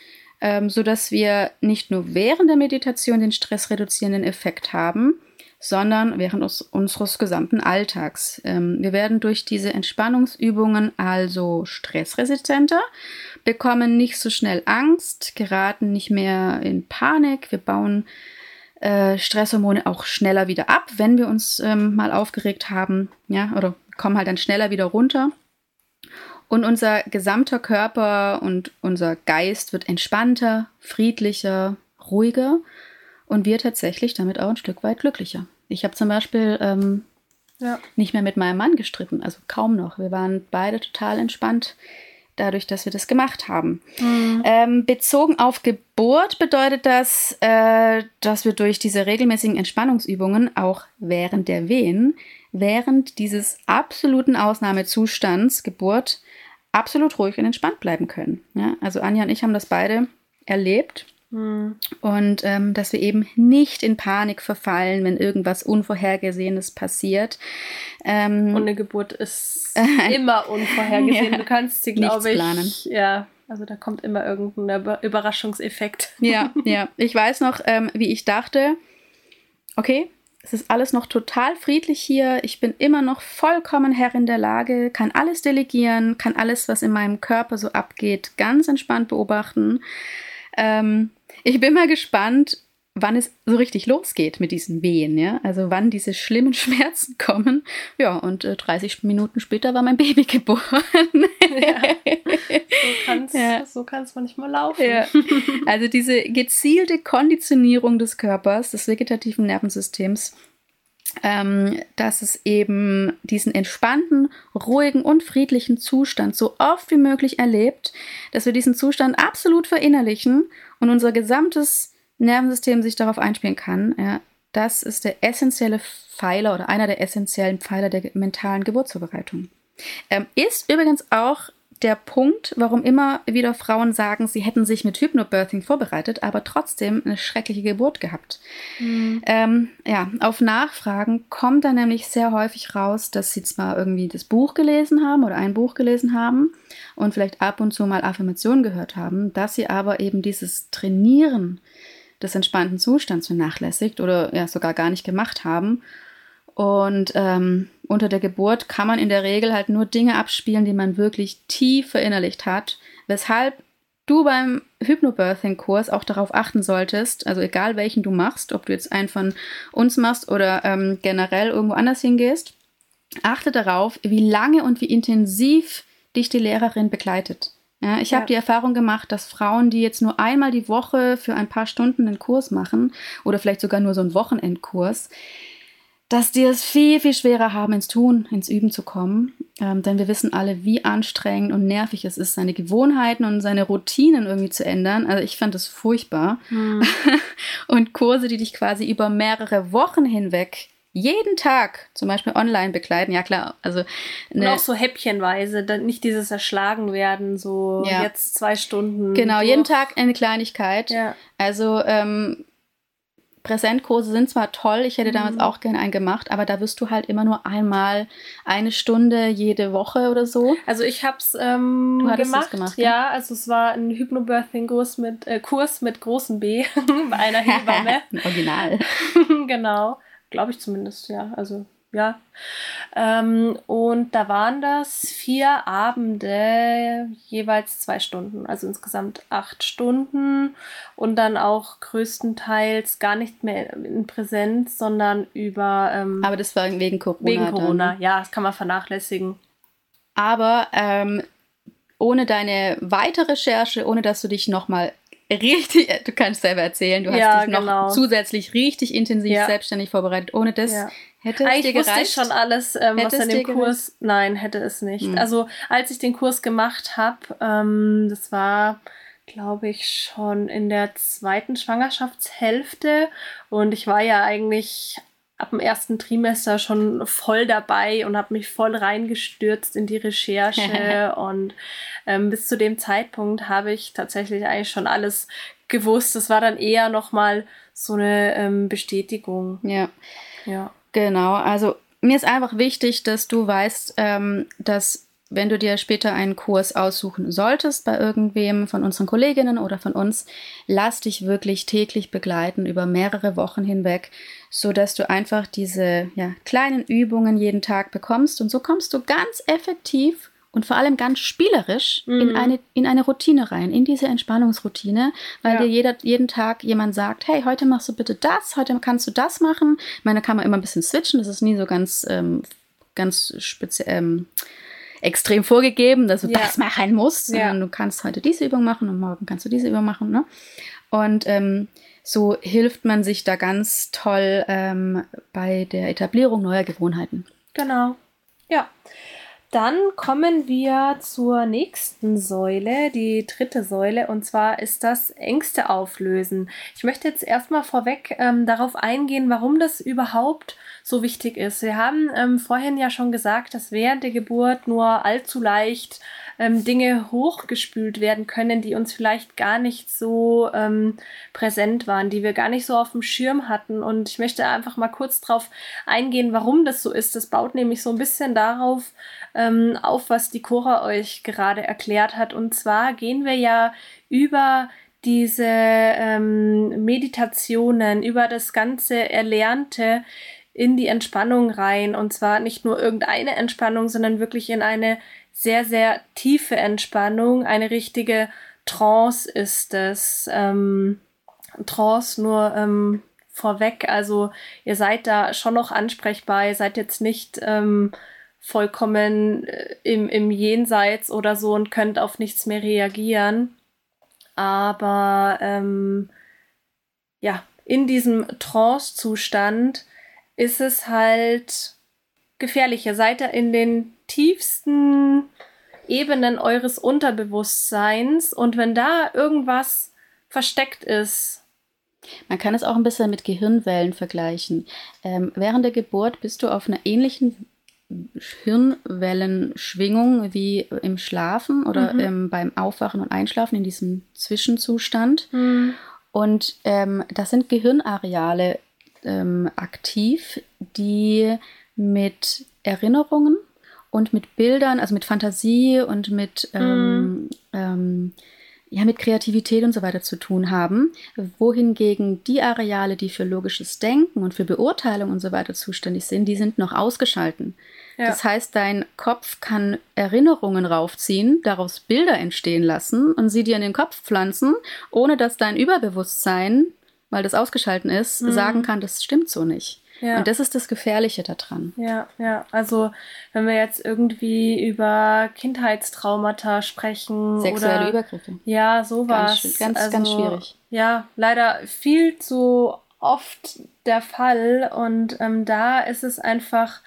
ähm, sodass wir nicht nur während der Meditation den stressreduzierenden Effekt haben, sondern während uns, unseres gesamten Alltags. Ähm, wir werden durch diese Entspannungsübungen also stressresistenter, bekommen nicht so schnell Angst, geraten nicht mehr in Panik, wir bauen äh, Stresshormone auch schneller wieder ab, wenn wir uns ähm, mal aufgeregt haben, ja, oder kommen halt dann schneller wieder runter. Und unser gesamter Körper und unser Geist wird entspannter, friedlicher, ruhiger und wir tatsächlich damit auch ein Stück weit glücklicher. Ich habe zum Beispiel ähm, ja. nicht mehr mit meinem Mann gestritten, also kaum noch. Wir waren beide total entspannt dadurch, dass wir das gemacht haben. Mhm. Ähm, bezogen auf Geburt bedeutet das, äh, dass wir durch diese regelmäßigen Entspannungsübungen auch während der Wehen, während dieses absoluten Ausnahmezustands Geburt, absolut ruhig und entspannt bleiben können. Ja? Also Anja und ich haben das beide erlebt Mhm. Und ähm, dass wir eben nicht in Panik verfallen, wenn irgendwas Unvorhergesehenes passiert. Ähm, Und eine Geburt ist immer unvorhergesehen. Ja, du kannst sie, glaube ich, planen. ja, also da kommt immer irgendein Überraschungseffekt. Ja, ja. Ich weiß noch, ähm, wie ich dachte, okay, es ist alles noch total friedlich hier. Ich bin immer noch vollkommen Herr in der Lage, kann alles delegieren, kann alles, was in meinem Körper so abgeht, ganz entspannt beobachten. Ähm, ich bin mal gespannt, wann es so richtig losgeht mit diesen Wehen, ja. Also wann diese schlimmen Schmerzen kommen. Ja, und äh, 30 Minuten später war mein Baby geboren. ja. So kann es ja. so manchmal laufen. Ja. Also diese gezielte Konditionierung des Körpers, des vegetativen Nervensystems, ähm, dass es eben diesen entspannten, ruhigen und friedlichen Zustand so oft wie möglich erlebt, dass wir diesen Zustand absolut verinnerlichen und unser gesamtes Nervensystem sich darauf einspielen kann. Ja, das ist der essentielle Pfeiler oder einer der essentiellen Pfeiler der mentalen Geburtsvorbereitung. Ähm, ist übrigens auch der Punkt, warum immer wieder Frauen sagen, sie hätten sich mit Hypnobirthing vorbereitet, aber trotzdem eine schreckliche Geburt gehabt. Mhm. Ähm, ja, auf Nachfragen kommt dann nämlich sehr häufig raus, dass sie zwar irgendwie das Buch gelesen haben oder ein Buch gelesen haben und vielleicht ab und zu mal Affirmationen gehört haben, dass sie aber eben dieses Trainieren des entspannten Zustands vernachlässigt oder ja sogar gar nicht gemacht haben und ähm, unter der Geburt kann man in der Regel halt nur Dinge abspielen, die man wirklich tief verinnerlicht hat, weshalb du beim Hypnobirthing-Kurs auch darauf achten solltest, also egal welchen du machst, ob du jetzt einen von uns machst oder ähm, generell irgendwo anders hingehst, achte darauf, wie lange und wie intensiv dich die Lehrerin begleitet. Ja, ich ja. habe die Erfahrung gemacht, dass Frauen, die jetzt nur einmal die Woche für ein paar Stunden einen Kurs machen oder vielleicht sogar nur so einen Wochenendkurs, dass die es viel, viel schwerer haben, ins Tun, ins Üben zu kommen. Ähm, denn wir wissen alle, wie anstrengend und nervig es ist, seine Gewohnheiten und seine Routinen irgendwie zu ändern. Also ich fand das furchtbar. Hm. und Kurse, die dich quasi über mehrere Wochen hinweg jeden Tag zum Beispiel online begleiten, ja klar, also und auch so häppchenweise, dann nicht dieses Erschlagen werden, so ja. jetzt zwei Stunden. Genau, durch. jeden Tag eine Kleinigkeit. Ja. Also ähm, Präsentkurse sind zwar toll, ich hätte damals mhm. auch gerne einen gemacht, aber da wirst du halt immer nur einmal eine Stunde jede Woche oder so. Also ich habe es ähm, gemacht. gemacht. Ja, ne? also es war ein Hypnobirthing-Kurs mit, äh, Kurs mit großem B bei einer Hebamme. Original. genau, glaube ich zumindest, ja. Also ja. Ähm, und da waren das vier Abende, jeweils zwei Stunden, also insgesamt acht Stunden und dann auch größtenteils gar nicht mehr in Präsenz, sondern über. Ähm, Aber das war wegen Corona. Wegen Corona, dann. ja, das kann man vernachlässigen. Aber ähm, ohne deine weitere Recherche, ohne dass du dich nochmal richtig, du kannst selber erzählen, du hast ja, dich noch genau. zusätzlich richtig intensiv ja. selbstständig vorbereitet. Ohne das ja. Hätte es Eigentlich dir gereicht? wusste ich schon alles, ähm, was an dem Kurs. Gereicht? Nein, hätte es nicht. Hm. Also als ich den Kurs gemacht habe, ähm, das war, glaube ich, schon in der zweiten Schwangerschaftshälfte und ich war ja eigentlich ab dem ersten Trimester schon voll dabei und habe mich voll reingestürzt in die Recherche und ähm, bis zu dem Zeitpunkt habe ich tatsächlich eigentlich schon alles gewusst. Das war dann eher nochmal so eine ähm, Bestätigung. Ja. Ja. Genau. Also mir ist einfach wichtig, dass du weißt, ähm, dass wenn du dir später einen Kurs aussuchen solltest bei irgendwem von unseren Kolleginnen oder von uns, lass dich wirklich täglich begleiten über mehrere Wochen hinweg, so dass du einfach diese ja, kleinen Übungen jeden Tag bekommst und so kommst du ganz effektiv und vor allem ganz spielerisch mhm. in, eine, in eine Routine rein, in diese Entspannungsroutine, weil ja. dir jeder, jeden Tag jemand sagt, hey, heute machst du bitte das, heute kannst du das machen. Ich meine, da kann man immer ein bisschen switchen, das ist nie so ganz, ähm, ganz speziell. Ähm, extrem vorgegeben, dass du ja. das machen musst. Ja. Du kannst heute diese Übung machen und morgen kannst du diese Übung machen. Ne? Und ähm, so hilft man sich da ganz toll ähm, bei der Etablierung neuer Gewohnheiten. Genau. Ja. Dann kommen wir zur nächsten Säule, die dritte Säule, und zwar ist das Ängste auflösen. Ich möchte jetzt erstmal vorweg ähm, darauf eingehen, warum das überhaupt so wichtig ist. Wir haben ähm, vorhin ja schon gesagt, dass während der Geburt nur allzu leicht ähm, Dinge hochgespült werden können, die uns vielleicht gar nicht so ähm, präsent waren, die wir gar nicht so auf dem Schirm hatten. Und ich möchte einfach mal kurz drauf eingehen, warum das so ist. Das baut nämlich so ein bisschen darauf ähm, auf, was die Cora euch gerade erklärt hat. Und zwar gehen wir ja über diese ähm, Meditationen, über das ganze Erlernte in die Entspannung rein. Und zwar nicht nur irgendeine Entspannung, sondern wirklich in eine sehr, sehr tiefe Entspannung. Eine richtige Trance ist es. Ähm, Trance nur ähm, vorweg. Also ihr seid da schon noch ansprechbar. Ihr seid jetzt nicht ähm, vollkommen äh, im, im Jenseits oder so und könnt auf nichts mehr reagieren. Aber ähm, ja, in diesem Trance-Zustand ist es halt gefährlicher. Seid ihr in den tiefsten Ebenen eures Unterbewusstseins und wenn da irgendwas versteckt ist. Man kann es auch ein bisschen mit Gehirnwellen vergleichen. Ähm, während der Geburt bist du auf einer ähnlichen Hirnwellenschwingung wie im Schlafen oder mhm. ähm, beim Aufwachen und Einschlafen in diesem Zwischenzustand. Mhm. Und ähm, das sind Gehirnareale, ähm, aktiv, die mit Erinnerungen und mit Bildern, also mit Fantasie und mit, mhm. Ja, mit Kreativität und so weiter zu tun haben, wohingegen die Areale, die für logisches Denken und für Beurteilung und so weiter zuständig sind, die sind noch ausgeschalten. Ja. Das heißt, dein Kopf kann Erinnerungen raufziehen, daraus Bilder entstehen lassen und sie dir in den Kopf pflanzen, ohne dass dein Überbewusstsein weil das ausgeschalten ist, mhm. sagen kann, das stimmt so nicht. Ja. Und das ist das Gefährliche daran. Ja, ja. Also wenn wir jetzt irgendwie über Kindheitstraumata sprechen. Sexuelle oder, Übergriffe. Ja, sowas. Ganz, ganz, also, ganz schwierig. Ja, leider viel zu oft der Fall. Und ähm, da ist es einfach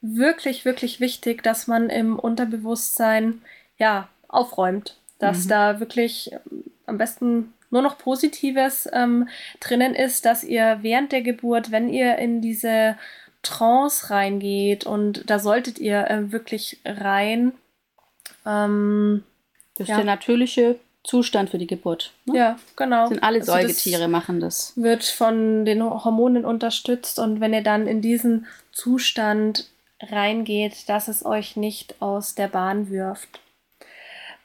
wirklich, wirklich wichtig, dass man im Unterbewusstsein ja aufräumt. Dass mhm. da wirklich ähm, am besten nur noch Positives ähm, drinnen ist, dass ihr während der Geburt, wenn ihr in diese Trance reingeht und da solltet ihr äh, wirklich rein. Ähm, das ist ja. der natürliche Zustand für die Geburt. Ne? Ja, genau. Sind alle also Säugetiere machen das. Wird von den Hormonen unterstützt und wenn ihr dann in diesen Zustand reingeht, dass es euch nicht aus der Bahn wirft.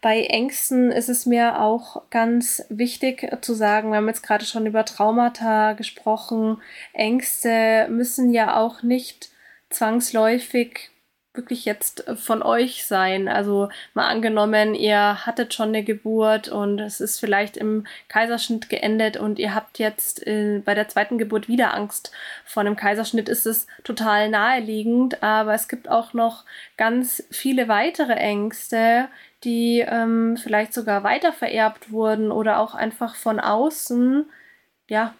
Bei Ängsten ist es mir auch ganz wichtig zu sagen, wir haben jetzt gerade schon über Traumata gesprochen. Ängste müssen ja auch nicht zwangsläufig wirklich jetzt von euch sein. Also mal angenommen, ihr hattet schon eine Geburt und es ist vielleicht im Kaiserschnitt geendet und ihr habt jetzt äh, bei der zweiten Geburt wieder Angst vor einem Kaiserschnitt, ist es total naheliegend. Aber es gibt auch noch ganz viele weitere Ängste, die ähm, vielleicht sogar weitervererbt wurden oder auch einfach von außen, ja,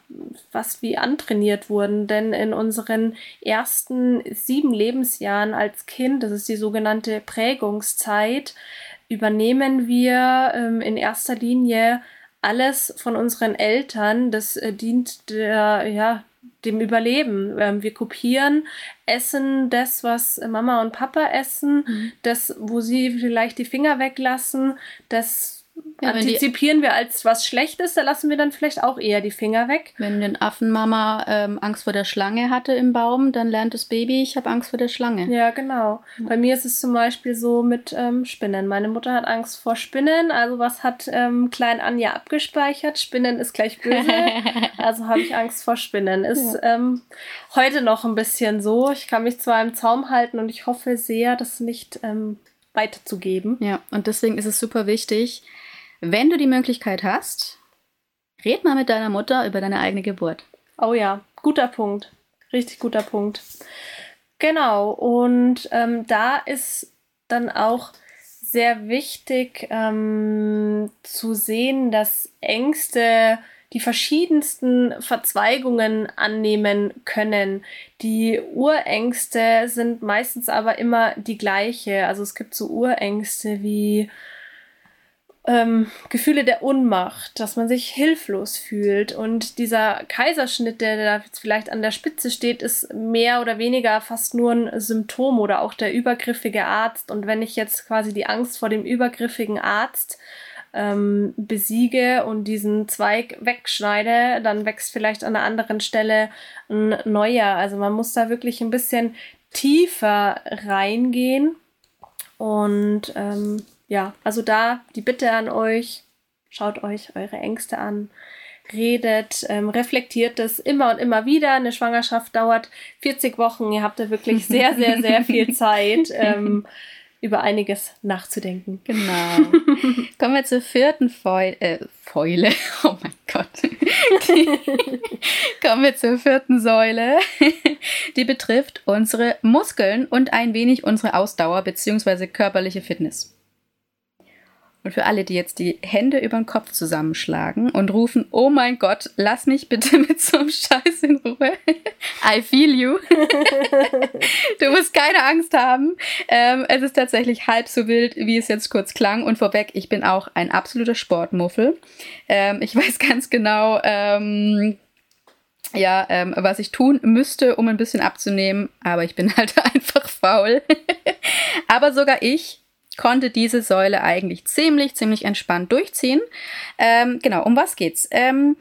was wie antrainiert wurden. Denn in unseren ersten sieben Lebensjahren als Kind, das ist die sogenannte Prägungszeit, übernehmen wir ähm, in erster Linie alles von unseren Eltern. Das äh, dient der, ja, dem Überleben. Ähm, wir kopieren, essen das, was Mama und Papa essen, mhm. das, wo sie vielleicht die Finger weglassen, das ja, Antizipieren wir als was Schlechtes, da lassen wir dann vielleicht auch eher die Finger weg. Wenn eine Affenmama ähm, Angst vor der Schlange hatte im Baum, dann lernt das Baby, ich habe Angst vor der Schlange. Ja, genau. Bei mir ist es zum Beispiel so mit ähm, Spinnen. Meine Mutter hat Angst vor Spinnen, also was hat ähm, Klein Anja abgespeichert? Spinnen ist gleich böse, also habe ich Angst vor Spinnen. Ist ja. ähm, heute noch ein bisschen so. Ich kann mich zwar im Zaum halten und ich hoffe sehr, das nicht ähm, weiterzugeben. Ja, und deswegen ist es super wichtig, wenn du die Möglichkeit hast, red mal mit deiner Mutter über deine eigene Geburt. Oh ja, guter Punkt. Richtig guter Punkt. Genau, und ähm, da ist dann auch sehr wichtig ähm, zu sehen, dass Ängste die verschiedensten Verzweigungen annehmen können. Die Urängste sind meistens aber immer die gleiche. Also es gibt so Urängste wie ähm, Gefühle der Unmacht, dass man sich hilflos fühlt. Und dieser Kaiserschnitt, der da jetzt vielleicht an der Spitze steht, ist mehr oder weniger fast nur ein Symptom oder auch der übergriffige Arzt. Und wenn ich jetzt quasi die Angst vor dem übergriffigen Arzt ähm, besiege und diesen Zweig wegschneide, dann wächst vielleicht an einer anderen Stelle ein neuer. Also man muss da wirklich ein bisschen tiefer reingehen. Und ähm, ja, also da die Bitte an euch, schaut euch eure Ängste an, redet, ähm, reflektiert das immer und immer wieder. Eine Schwangerschaft dauert 40 Wochen. Ihr habt da wirklich sehr, sehr, sehr viel Zeit. Ähm, über einiges nachzudenken. Genau. Kommen wir zur vierten Fäule. Äh, Fäule. Oh mein Gott. Kommen wir zur vierten Säule. Die betrifft unsere Muskeln und ein wenig unsere Ausdauer bzw. körperliche Fitness. Und für alle, die jetzt die Hände über den Kopf zusammenschlagen und rufen, oh mein Gott, lass mich bitte mit so einem Scheiß in Ruhe. I feel you. du musst keine Angst haben. Ähm, es ist tatsächlich halb so wild, wie es jetzt kurz klang. Und vorweg, ich bin auch ein absoluter Sportmuffel. Ähm, ich weiß ganz genau, ähm, ja, ähm, was ich tun müsste, um ein bisschen abzunehmen, aber ich bin halt einfach faul. aber sogar ich konnte diese Säule eigentlich ziemlich, ziemlich entspannt durchziehen. Ähm, genau, um was geht's? Ähm,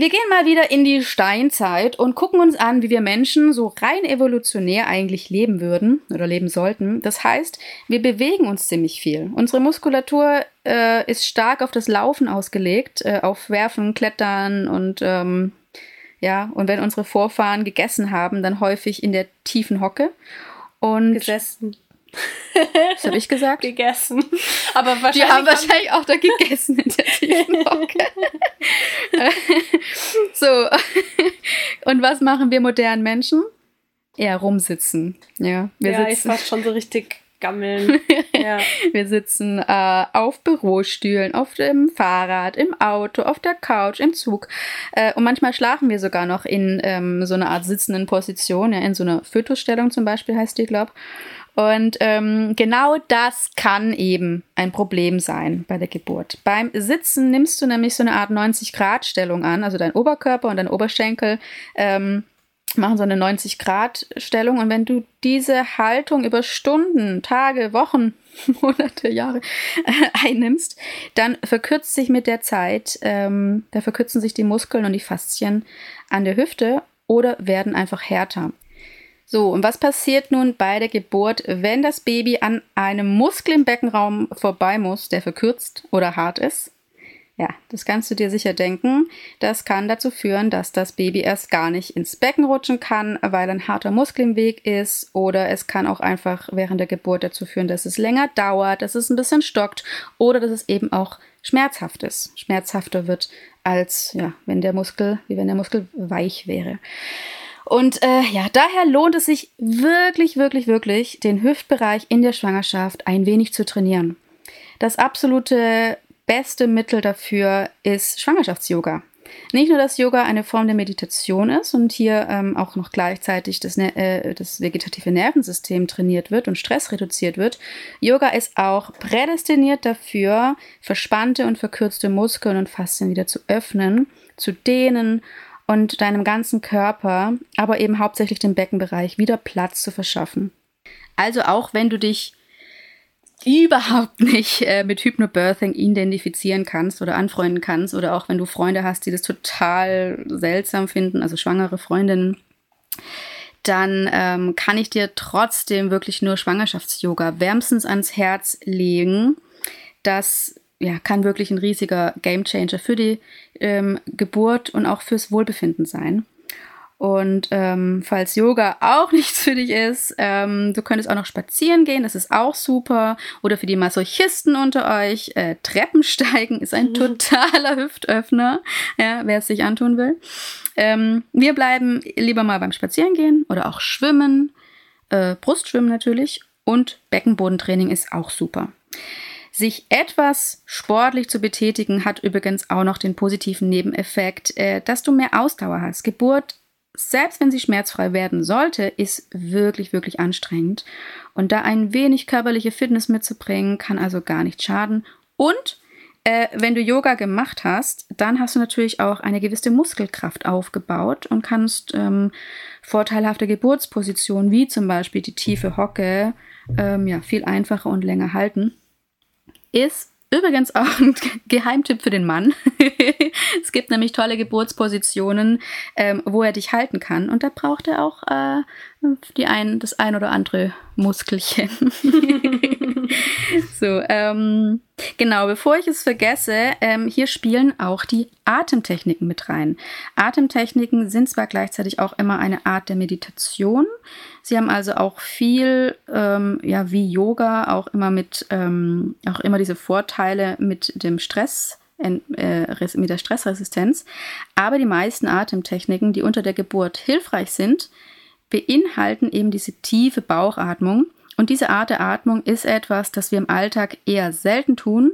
wir gehen mal wieder in die Steinzeit und gucken uns an, wie wir Menschen so rein evolutionär eigentlich leben würden oder leben sollten. Das heißt, wir bewegen uns ziemlich viel. Unsere Muskulatur äh, ist stark auf das Laufen ausgelegt, äh, auf Werfen, Klettern und ähm, ja, und wenn unsere Vorfahren gegessen haben, dann häufig in der tiefen Hocke. Und gesessen. Was habe ich gesagt? gegessen. Aber wahrscheinlich Die haben wahrscheinlich auch da gegessen in der tiefen Hocke. so. Und was machen wir modernen Menschen? Eher rumsitzen. Ja, wir ja, sitzen. ich fast schon so richtig gammeln. ja. Wir sitzen äh, auf Bürostühlen, auf dem Fahrrad, im Auto, auf der Couch, im Zug. Äh, und manchmal schlafen wir sogar noch in ähm, so einer Art sitzenden Position, ja, in so einer Fötusstellung zum Beispiel heißt die, glaube ich. Und ähm, genau das kann eben ein Problem sein bei der Geburt. Beim Sitzen nimmst du nämlich so eine Art 90-Grad-Stellung an, also dein Oberkörper und dein Oberschenkel ähm, machen so eine 90-Grad-Stellung. Und wenn du diese Haltung über Stunden, Tage, Wochen, Monate, Jahre äh, einnimmst, dann verkürzt sich mit der Zeit, ähm, da verkürzen sich die Muskeln und die Faszien an der Hüfte oder werden einfach härter. So, und was passiert nun bei der Geburt, wenn das Baby an einem Muskel im Beckenraum vorbei muss, der verkürzt oder hart ist? Ja, das kannst du dir sicher denken. Das kann dazu führen, dass das Baby erst gar nicht ins Becken rutschen kann, weil ein harter Muskel im Weg ist. Oder es kann auch einfach während der Geburt dazu führen, dass es länger dauert, dass es ein bisschen stockt oder dass es eben auch schmerzhaft ist. Schmerzhafter wird als, ja, wenn der Muskel, wie wenn der Muskel weich wäre. Und äh, ja, daher lohnt es sich wirklich, wirklich, wirklich, den Hüftbereich in der Schwangerschaft ein wenig zu trainieren. Das absolute beste Mittel dafür ist Schwangerschafts-Yoga. Nicht nur, dass Yoga eine Form der Meditation ist und hier ähm, auch noch gleichzeitig das, äh, das vegetative Nervensystem trainiert wird und Stress reduziert wird. Yoga ist auch prädestiniert dafür, verspannte und verkürzte Muskeln und Faszien wieder zu öffnen, zu dehnen und deinem ganzen Körper, aber eben hauptsächlich dem Beckenbereich wieder Platz zu verschaffen. Also auch wenn du dich überhaupt nicht äh, mit Hypnobirthing identifizieren kannst oder anfreunden kannst oder auch wenn du Freunde hast, die das total seltsam finden, also schwangere Freundinnen, dann ähm, kann ich dir trotzdem wirklich nur Schwangerschafts-Yoga wärmstens ans Herz legen. Das ja, kann wirklich ein riesiger Gamechanger für die ähm, Geburt und auch fürs Wohlbefinden sein. Und ähm, falls Yoga auch nichts für dich ist, ähm, du könntest auch noch spazieren gehen, das ist auch super. Oder für die Masochisten unter euch, äh, Treppensteigen ist ein mhm. totaler Hüftöffner, ja, wer es sich antun will. Ähm, wir bleiben lieber mal beim Spazierengehen oder auch Schwimmen, äh, Brustschwimmen natürlich und Beckenbodentraining ist auch super. Sich etwas sportlich zu betätigen hat übrigens auch noch den positiven Nebeneffekt, äh, dass du mehr Ausdauer hast. Geburt selbst wenn sie schmerzfrei werden sollte, ist wirklich, wirklich anstrengend. Und da ein wenig körperliche Fitness mitzubringen, kann also gar nicht schaden. Und äh, wenn du Yoga gemacht hast, dann hast du natürlich auch eine gewisse Muskelkraft aufgebaut und kannst ähm, vorteilhafte Geburtspositionen, wie zum Beispiel die tiefe Hocke, ähm, ja, viel einfacher und länger halten. Ist Übrigens auch ein Geheimtipp für den Mann. es gibt nämlich tolle Geburtspositionen, ähm, wo er dich halten kann. Und da braucht er auch äh, die ein, das ein oder andere Muskelchen. so, ähm, genau, bevor ich es vergesse, ähm, hier spielen auch die Atemtechniken mit rein. Atemtechniken sind zwar gleichzeitig auch immer eine Art der Meditation, Sie haben also auch viel, ähm, ja, wie Yoga, auch immer mit, ähm, auch immer diese Vorteile mit dem Stress, äh, mit der Stressresistenz. Aber die meisten Atemtechniken, die unter der Geburt hilfreich sind, beinhalten eben diese tiefe Bauchatmung. Und diese Art der Atmung ist etwas, das wir im Alltag eher selten tun.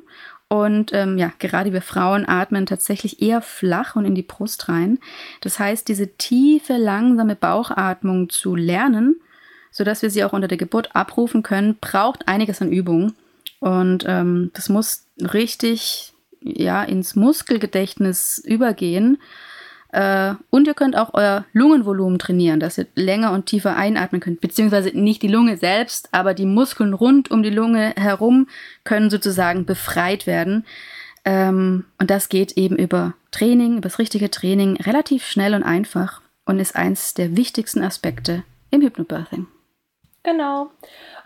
Und ähm, ja, gerade wir Frauen atmen tatsächlich eher flach und in die Brust rein. Das heißt, diese tiefe, langsame Bauchatmung zu lernen, sodass wir sie auch unter der Geburt abrufen können, braucht einiges an Übung. Und ähm, das muss richtig ja, ins Muskelgedächtnis übergehen. Äh, und ihr könnt auch euer Lungenvolumen trainieren, dass ihr länger und tiefer einatmen könnt. Beziehungsweise nicht die Lunge selbst, aber die Muskeln rund um die Lunge herum können sozusagen befreit werden. Ähm, und das geht eben über Training, über das richtige Training, relativ schnell und einfach und ist eins der wichtigsten Aspekte im Hypnobirthing. Genau.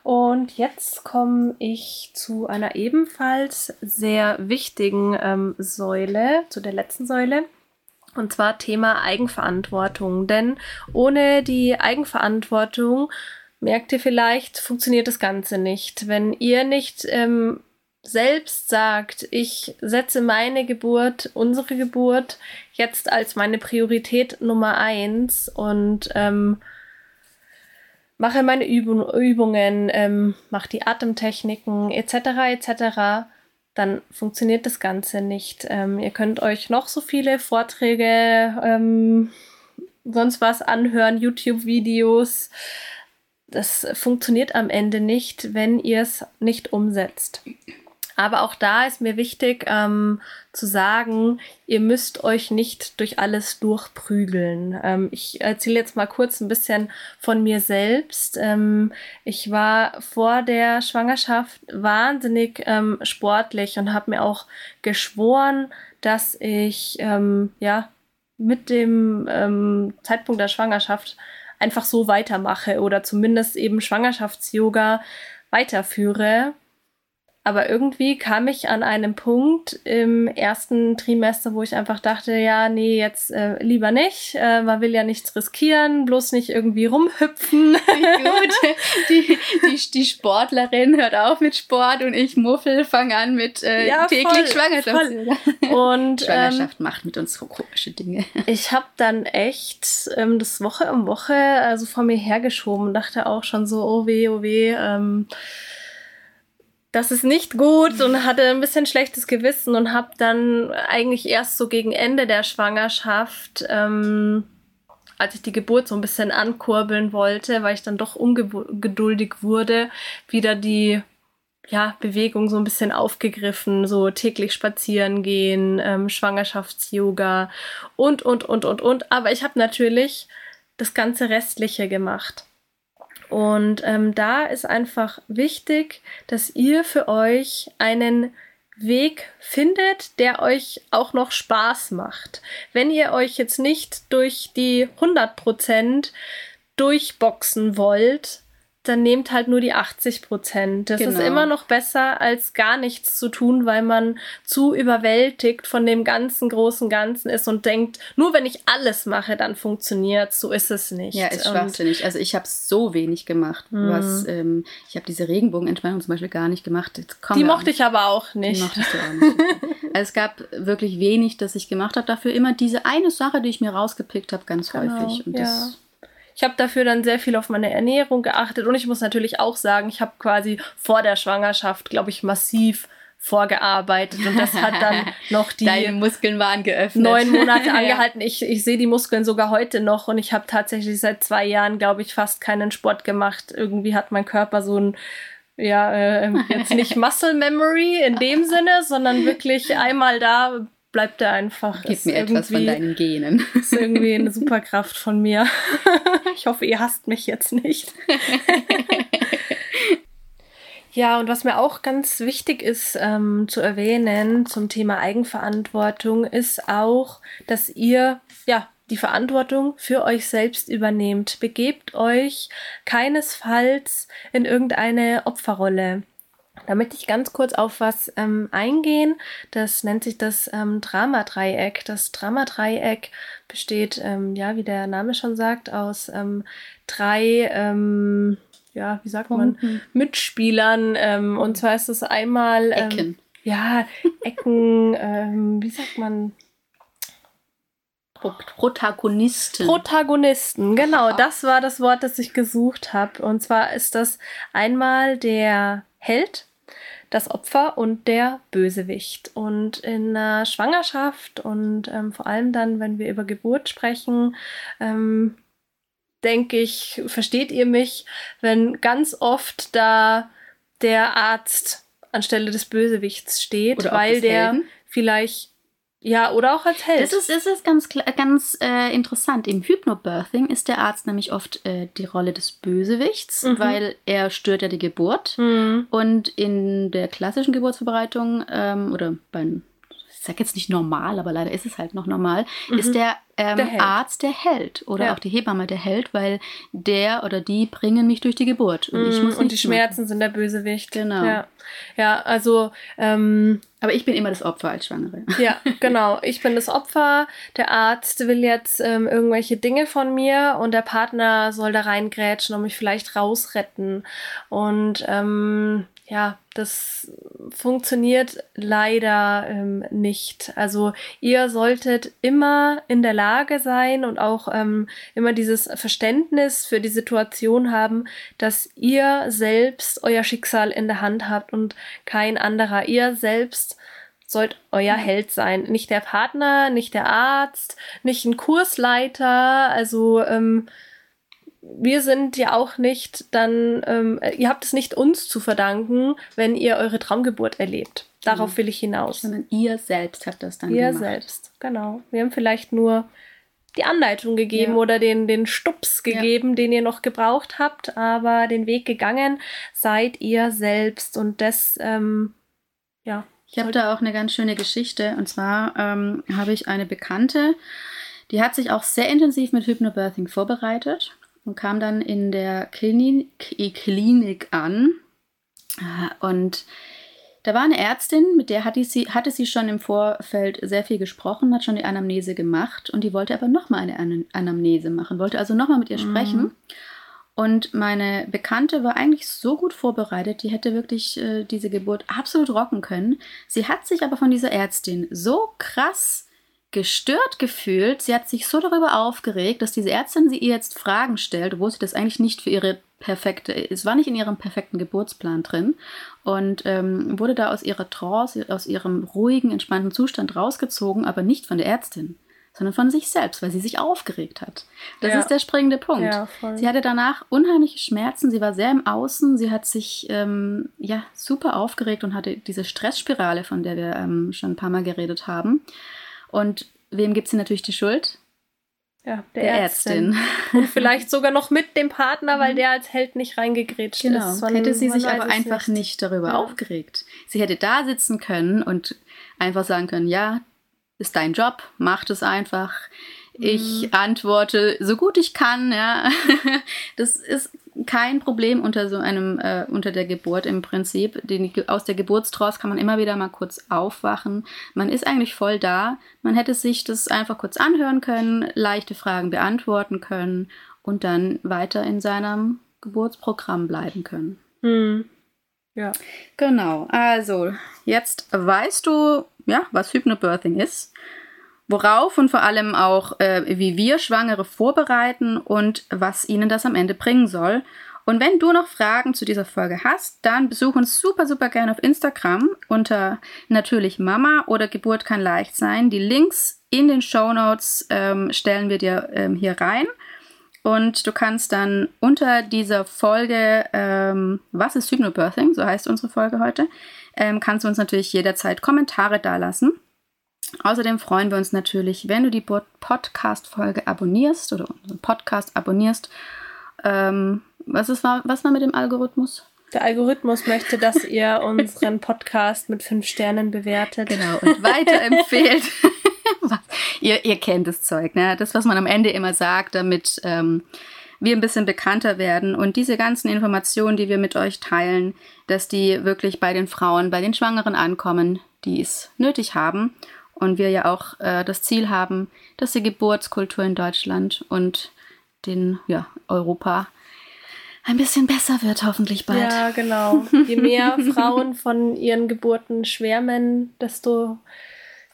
Und jetzt komme ich zu einer ebenfalls sehr wichtigen ähm, Säule, zu der letzten Säule. Und zwar Thema Eigenverantwortung. Denn ohne die Eigenverantwortung, merkt ihr vielleicht, funktioniert das Ganze nicht. Wenn ihr nicht ähm, selbst sagt, ich setze meine Geburt, unsere Geburt jetzt als meine Priorität Nummer eins und ähm, mache meine Übung, Übungen, ähm, mache die Atemtechniken etc. etc., dann funktioniert das Ganze nicht. Ähm, ihr könnt euch noch so viele Vorträge, ähm, sonst was anhören, YouTube-Videos. Das funktioniert am Ende nicht, wenn ihr es nicht umsetzt. Aber auch da ist mir wichtig ähm, zu sagen, ihr müsst euch nicht durch alles durchprügeln. Ähm, ich erzähle jetzt mal kurz ein bisschen von mir selbst. Ähm, ich war vor der Schwangerschaft wahnsinnig ähm, sportlich und habe mir auch geschworen, dass ich ähm, ja mit dem ähm, Zeitpunkt der Schwangerschaft einfach so weitermache oder zumindest eben Schwangerschafts-Yoga weiterführe. Aber irgendwie kam ich an einem Punkt im ersten Trimester, wo ich einfach dachte, ja, nee, jetzt äh, lieber nicht. Äh, man will ja nichts riskieren, bloß nicht irgendwie rumhüpfen. Gut. Die, die, die Sportlerin hört auf mit Sport und ich Muffel fange an mit äh, ja, täglich Schwangerschaft. Und Schwangerschaft ähm, macht mit uns so komische Dinge. Ich habe dann echt ähm, das Woche um Woche also vor mir hergeschoben und dachte auch schon so, oh weh, oh weh. Ähm, das ist nicht gut und hatte ein bisschen schlechtes Gewissen und habe dann eigentlich erst so gegen Ende der Schwangerschaft, ähm, als ich die Geburt so ein bisschen ankurbeln wollte, weil ich dann doch ungeduldig wurde, wieder die ja, Bewegung so ein bisschen aufgegriffen, so täglich spazieren gehen, ähm, Schwangerschafts-Yoga und, und, und, und, und. Aber ich habe natürlich das ganze Restliche gemacht. Und ähm, da ist einfach wichtig, dass ihr für euch einen Weg findet, der euch auch noch Spaß macht. Wenn ihr euch jetzt nicht durch die 100 Prozent durchboxen wollt, dann nehmt halt nur die 80 Prozent. Das genau. ist immer noch besser, als gar nichts zu tun, weil man zu überwältigt von dem ganzen großen Ganzen ist und denkt, nur wenn ich alles mache, dann funktioniert So ist es nicht. Ja, ist schwachsinnig. Also ich habe so wenig gemacht. Was, mhm. ähm, ich habe diese Regenbogenentspannung zum Beispiel gar nicht gemacht. die mochte ich aber auch nicht. Die mochtest du auch nicht. also es gab wirklich wenig, das ich gemacht habe. Dafür immer diese eine Sache, die ich mir rausgepickt habe, ganz genau, häufig. Und ja. das ich habe dafür dann sehr viel auf meine Ernährung geachtet und ich muss natürlich auch sagen, ich habe quasi vor der Schwangerschaft, glaube ich, massiv vorgearbeitet und das hat dann noch die Deine Muskeln waren geöffnet. neun Monate angehalten. Ich, ich sehe die Muskeln sogar heute noch und ich habe tatsächlich seit zwei Jahren, glaube ich, fast keinen Sport gemacht. Irgendwie hat mein Körper so ein ja, äh, jetzt nicht Muscle Memory in dem Sinne, sondern wirklich einmal da bleibt er einfach. Gib mir etwas von deinen Genen. Ist irgendwie eine Superkraft von mir. ich hoffe, ihr hasst mich jetzt nicht. ja, und was mir auch ganz wichtig ist ähm, zu erwähnen zum Thema Eigenverantwortung, ist auch, dass ihr ja die Verantwortung für euch selbst übernehmt. Begebt euch keinesfalls in irgendeine Opferrolle. Da möchte ich ganz kurz auf was ähm, eingehen. Das nennt sich das ähm, Dramadreieck. Das Dramadreieck besteht, ähm, ja, wie der Name schon sagt, aus ähm, drei, ähm, ja, wie sagt man, mhm. Mitspielern. Ähm, und zwar ist es einmal Ecken. Ja, Ecken, ähm, wie sagt man? Protagonisten. Protagonisten, genau, das war das Wort, das ich gesucht habe. Und zwar ist das einmal der Held, das Opfer und der Bösewicht. Und in der Schwangerschaft und ähm, vor allem dann, wenn wir über Geburt sprechen, ähm, denke ich, versteht ihr mich, wenn ganz oft da der Arzt anstelle des Bösewichts steht, weil der Helden. vielleicht ja, oder auch als Held. Das ist, das ist ganz, ganz äh, interessant. Im Hypnobirthing ist der Arzt nämlich oft äh, die Rolle des Bösewichts, mhm. weil er stört ja die Geburt. Mhm. Und in der klassischen Geburtsvorbereitung ähm, oder beim ich sag jetzt nicht normal, aber leider ist es halt noch normal, mhm. ist der, ähm, der Arzt der Held oder ja. auch die Hebamme der Held, weil der oder die bringen mich durch die Geburt und mhm. ich muss Und die Schmerzen machen. sind der Bösewicht. Genau. Ja, ja also ähm, aber ich bin immer das Opfer als Schwangere. Ja, genau. Ich bin das Opfer. Der Arzt will jetzt ähm, irgendwelche Dinge von mir und der Partner soll da reingrätschen und mich vielleicht rausretten. Und ähm, ja, das funktioniert leider ähm, nicht. Also ihr solltet immer in der Lage sein und auch ähm, immer dieses Verständnis für die Situation haben, dass ihr selbst euer Schicksal in der Hand habt und kein anderer. Ihr selbst sollt euer Held sein. Nicht der Partner, nicht der Arzt, nicht ein Kursleiter. Also ähm, wir sind ja auch nicht dann, ähm, ihr habt es nicht uns zu verdanken, wenn ihr eure Traumgeburt erlebt. Darauf mhm. will ich hinaus. Sondern ihr selbst habt das dann ihr gemacht. Ihr selbst, genau. Wir haben vielleicht nur die Anleitung gegeben ja. oder den, den Stups gegeben, ja. den ihr noch gebraucht habt, aber den Weg gegangen seid ihr selbst und das, ähm, ja. Ich habe da auch eine ganz schöne Geschichte und zwar ähm, habe ich eine Bekannte, die hat sich auch sehr intensiv mit Hypnobirthing vorbereitet und kam dann in der Klinik, Klinik an. Und da war eine Ärztin, mit der hatte sie, hatte sie schon im Vorfeld sehr viel gesprochen, hat schon die Anamnese gemacht und die wollte aber nochmal eine Anamnese machen, wollte also nochmal mit ihr mhm. sprechen. Und meine Bekannte war eigentlich so gut vorbereitet, die hätte wirklich äh, diese Geburt absolut rocken können. Sie hat sich aber von dieser Ärztin so krass gestört gefühlt. Sie hat sich so darüber aufgeregt, dass diese Ärztin sie ihr jetzt Fragen stellt, obwohl sie das eigentlich nicht für ihre perfekte, es war nicht in ihrem perfekten Geburtsplan drin und ähm, wurde da aus ihrer Trance, aus ihrem ruhigen, entspannten Zustand rausgezogen, aber nicht von der Ärztin, sondern von sich selbst, weil sie sich aufgeregt hat. Das Ja. ist der springende Punkt. Ja. Sie hatte danach unheimliche Schmerzen, sie war sehr im Außen, sie hat sich ähm, ja super aufgeregt und hatte diese Stressspirale, von der wir ähm, schon ein paar Mal geredet haben. Und wem gibt sie natürlich die Schuld? Ja, Der Ärztin. Und vielleicht sogar noch mit dem Partner, weil der als Held nicht reingegrätscht Genau. ist. Man- hätte sie sich aber einfach nicht, darüber Ja. aufgeregt. Sie hätte da sitzen können und einfach sagen können, ja, ist dein Job, mach das einfach. Ich Mhm. antworte so gut ich kann, ja. Das ist kein Problem unter so einem, äh, unter der Geburt im Prinzip. Den, aus der Geburtstrance kann man immer wieder mal kurz aufwachen. Man ist eigentlich voll da. Man hätte sich das einfach kurz anhören können, leichte Fragen beantworten können und dann weiter in seinem Geburtsprogramm bleiben können. Hm. Ja. Genau, also jetzt weißt du, ja, was Hypnobirthing ist, worauf und vor allem auch, äh, wie wir Schwangere vorbereiten und was ihnen das am Ende bringen soll. Und wenn du noch Fragen zu dieser Folge hast, dann besuch uns super, super gerne auf Instagram unter natürlich Mama oder Geburt kann leicht sein. Die Links in den Show Notes ähm, stellen wir dir ähm, hier rein. Und du kannst dann unter dieser Folge, ähm, was ist Hypnobirthing, so heißt unsere Folge heute, ähm, kannst du uns natürlich jederzeit Kommentare dalassen. Außerdem freuen wir uns natürlich, wenn du die Podcast-Folge abonnierst oder unseren Podcast abonnierst. Ähm, was, ist, war, was war mit dem Algorithmus? Der Algorithmus möchte, dass ihr unseren Podcast mit fünf Sternen bewertet. Genau, und weiterempfehlt. Ihr, ihr kennt das Zeug, ne? Das, was man am Ende immer sagt, damit ähm, wir ein bisschen bekannter werden. Und diese ganzen Informationen, die wir mit euch teilen, dass die wirklich bei den Frauen, bei den Schwangeren ankommen, die es nötig haben. Und wir ja auch äh, das Ziel haben, dass die Geburtskultur in Deutschland und den ja, Europa ein bisschen besser wird, hoffentlich bald. Ja, genau. Je mehr Frauen von ihren Geburten schwärmen, desto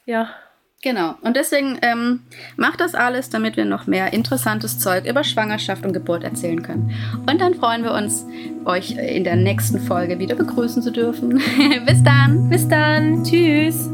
ja, Genau. Und deswegen ähm, macht das alles, damit wir noch mehr interessantes Zeug über Schwangerschaft und Geburt erzählen können. Und dann freuen wir uns, euch in der nächsten Folge wieder begrüßen zu dürfen. Bis dann. Bis dann. Tschüss.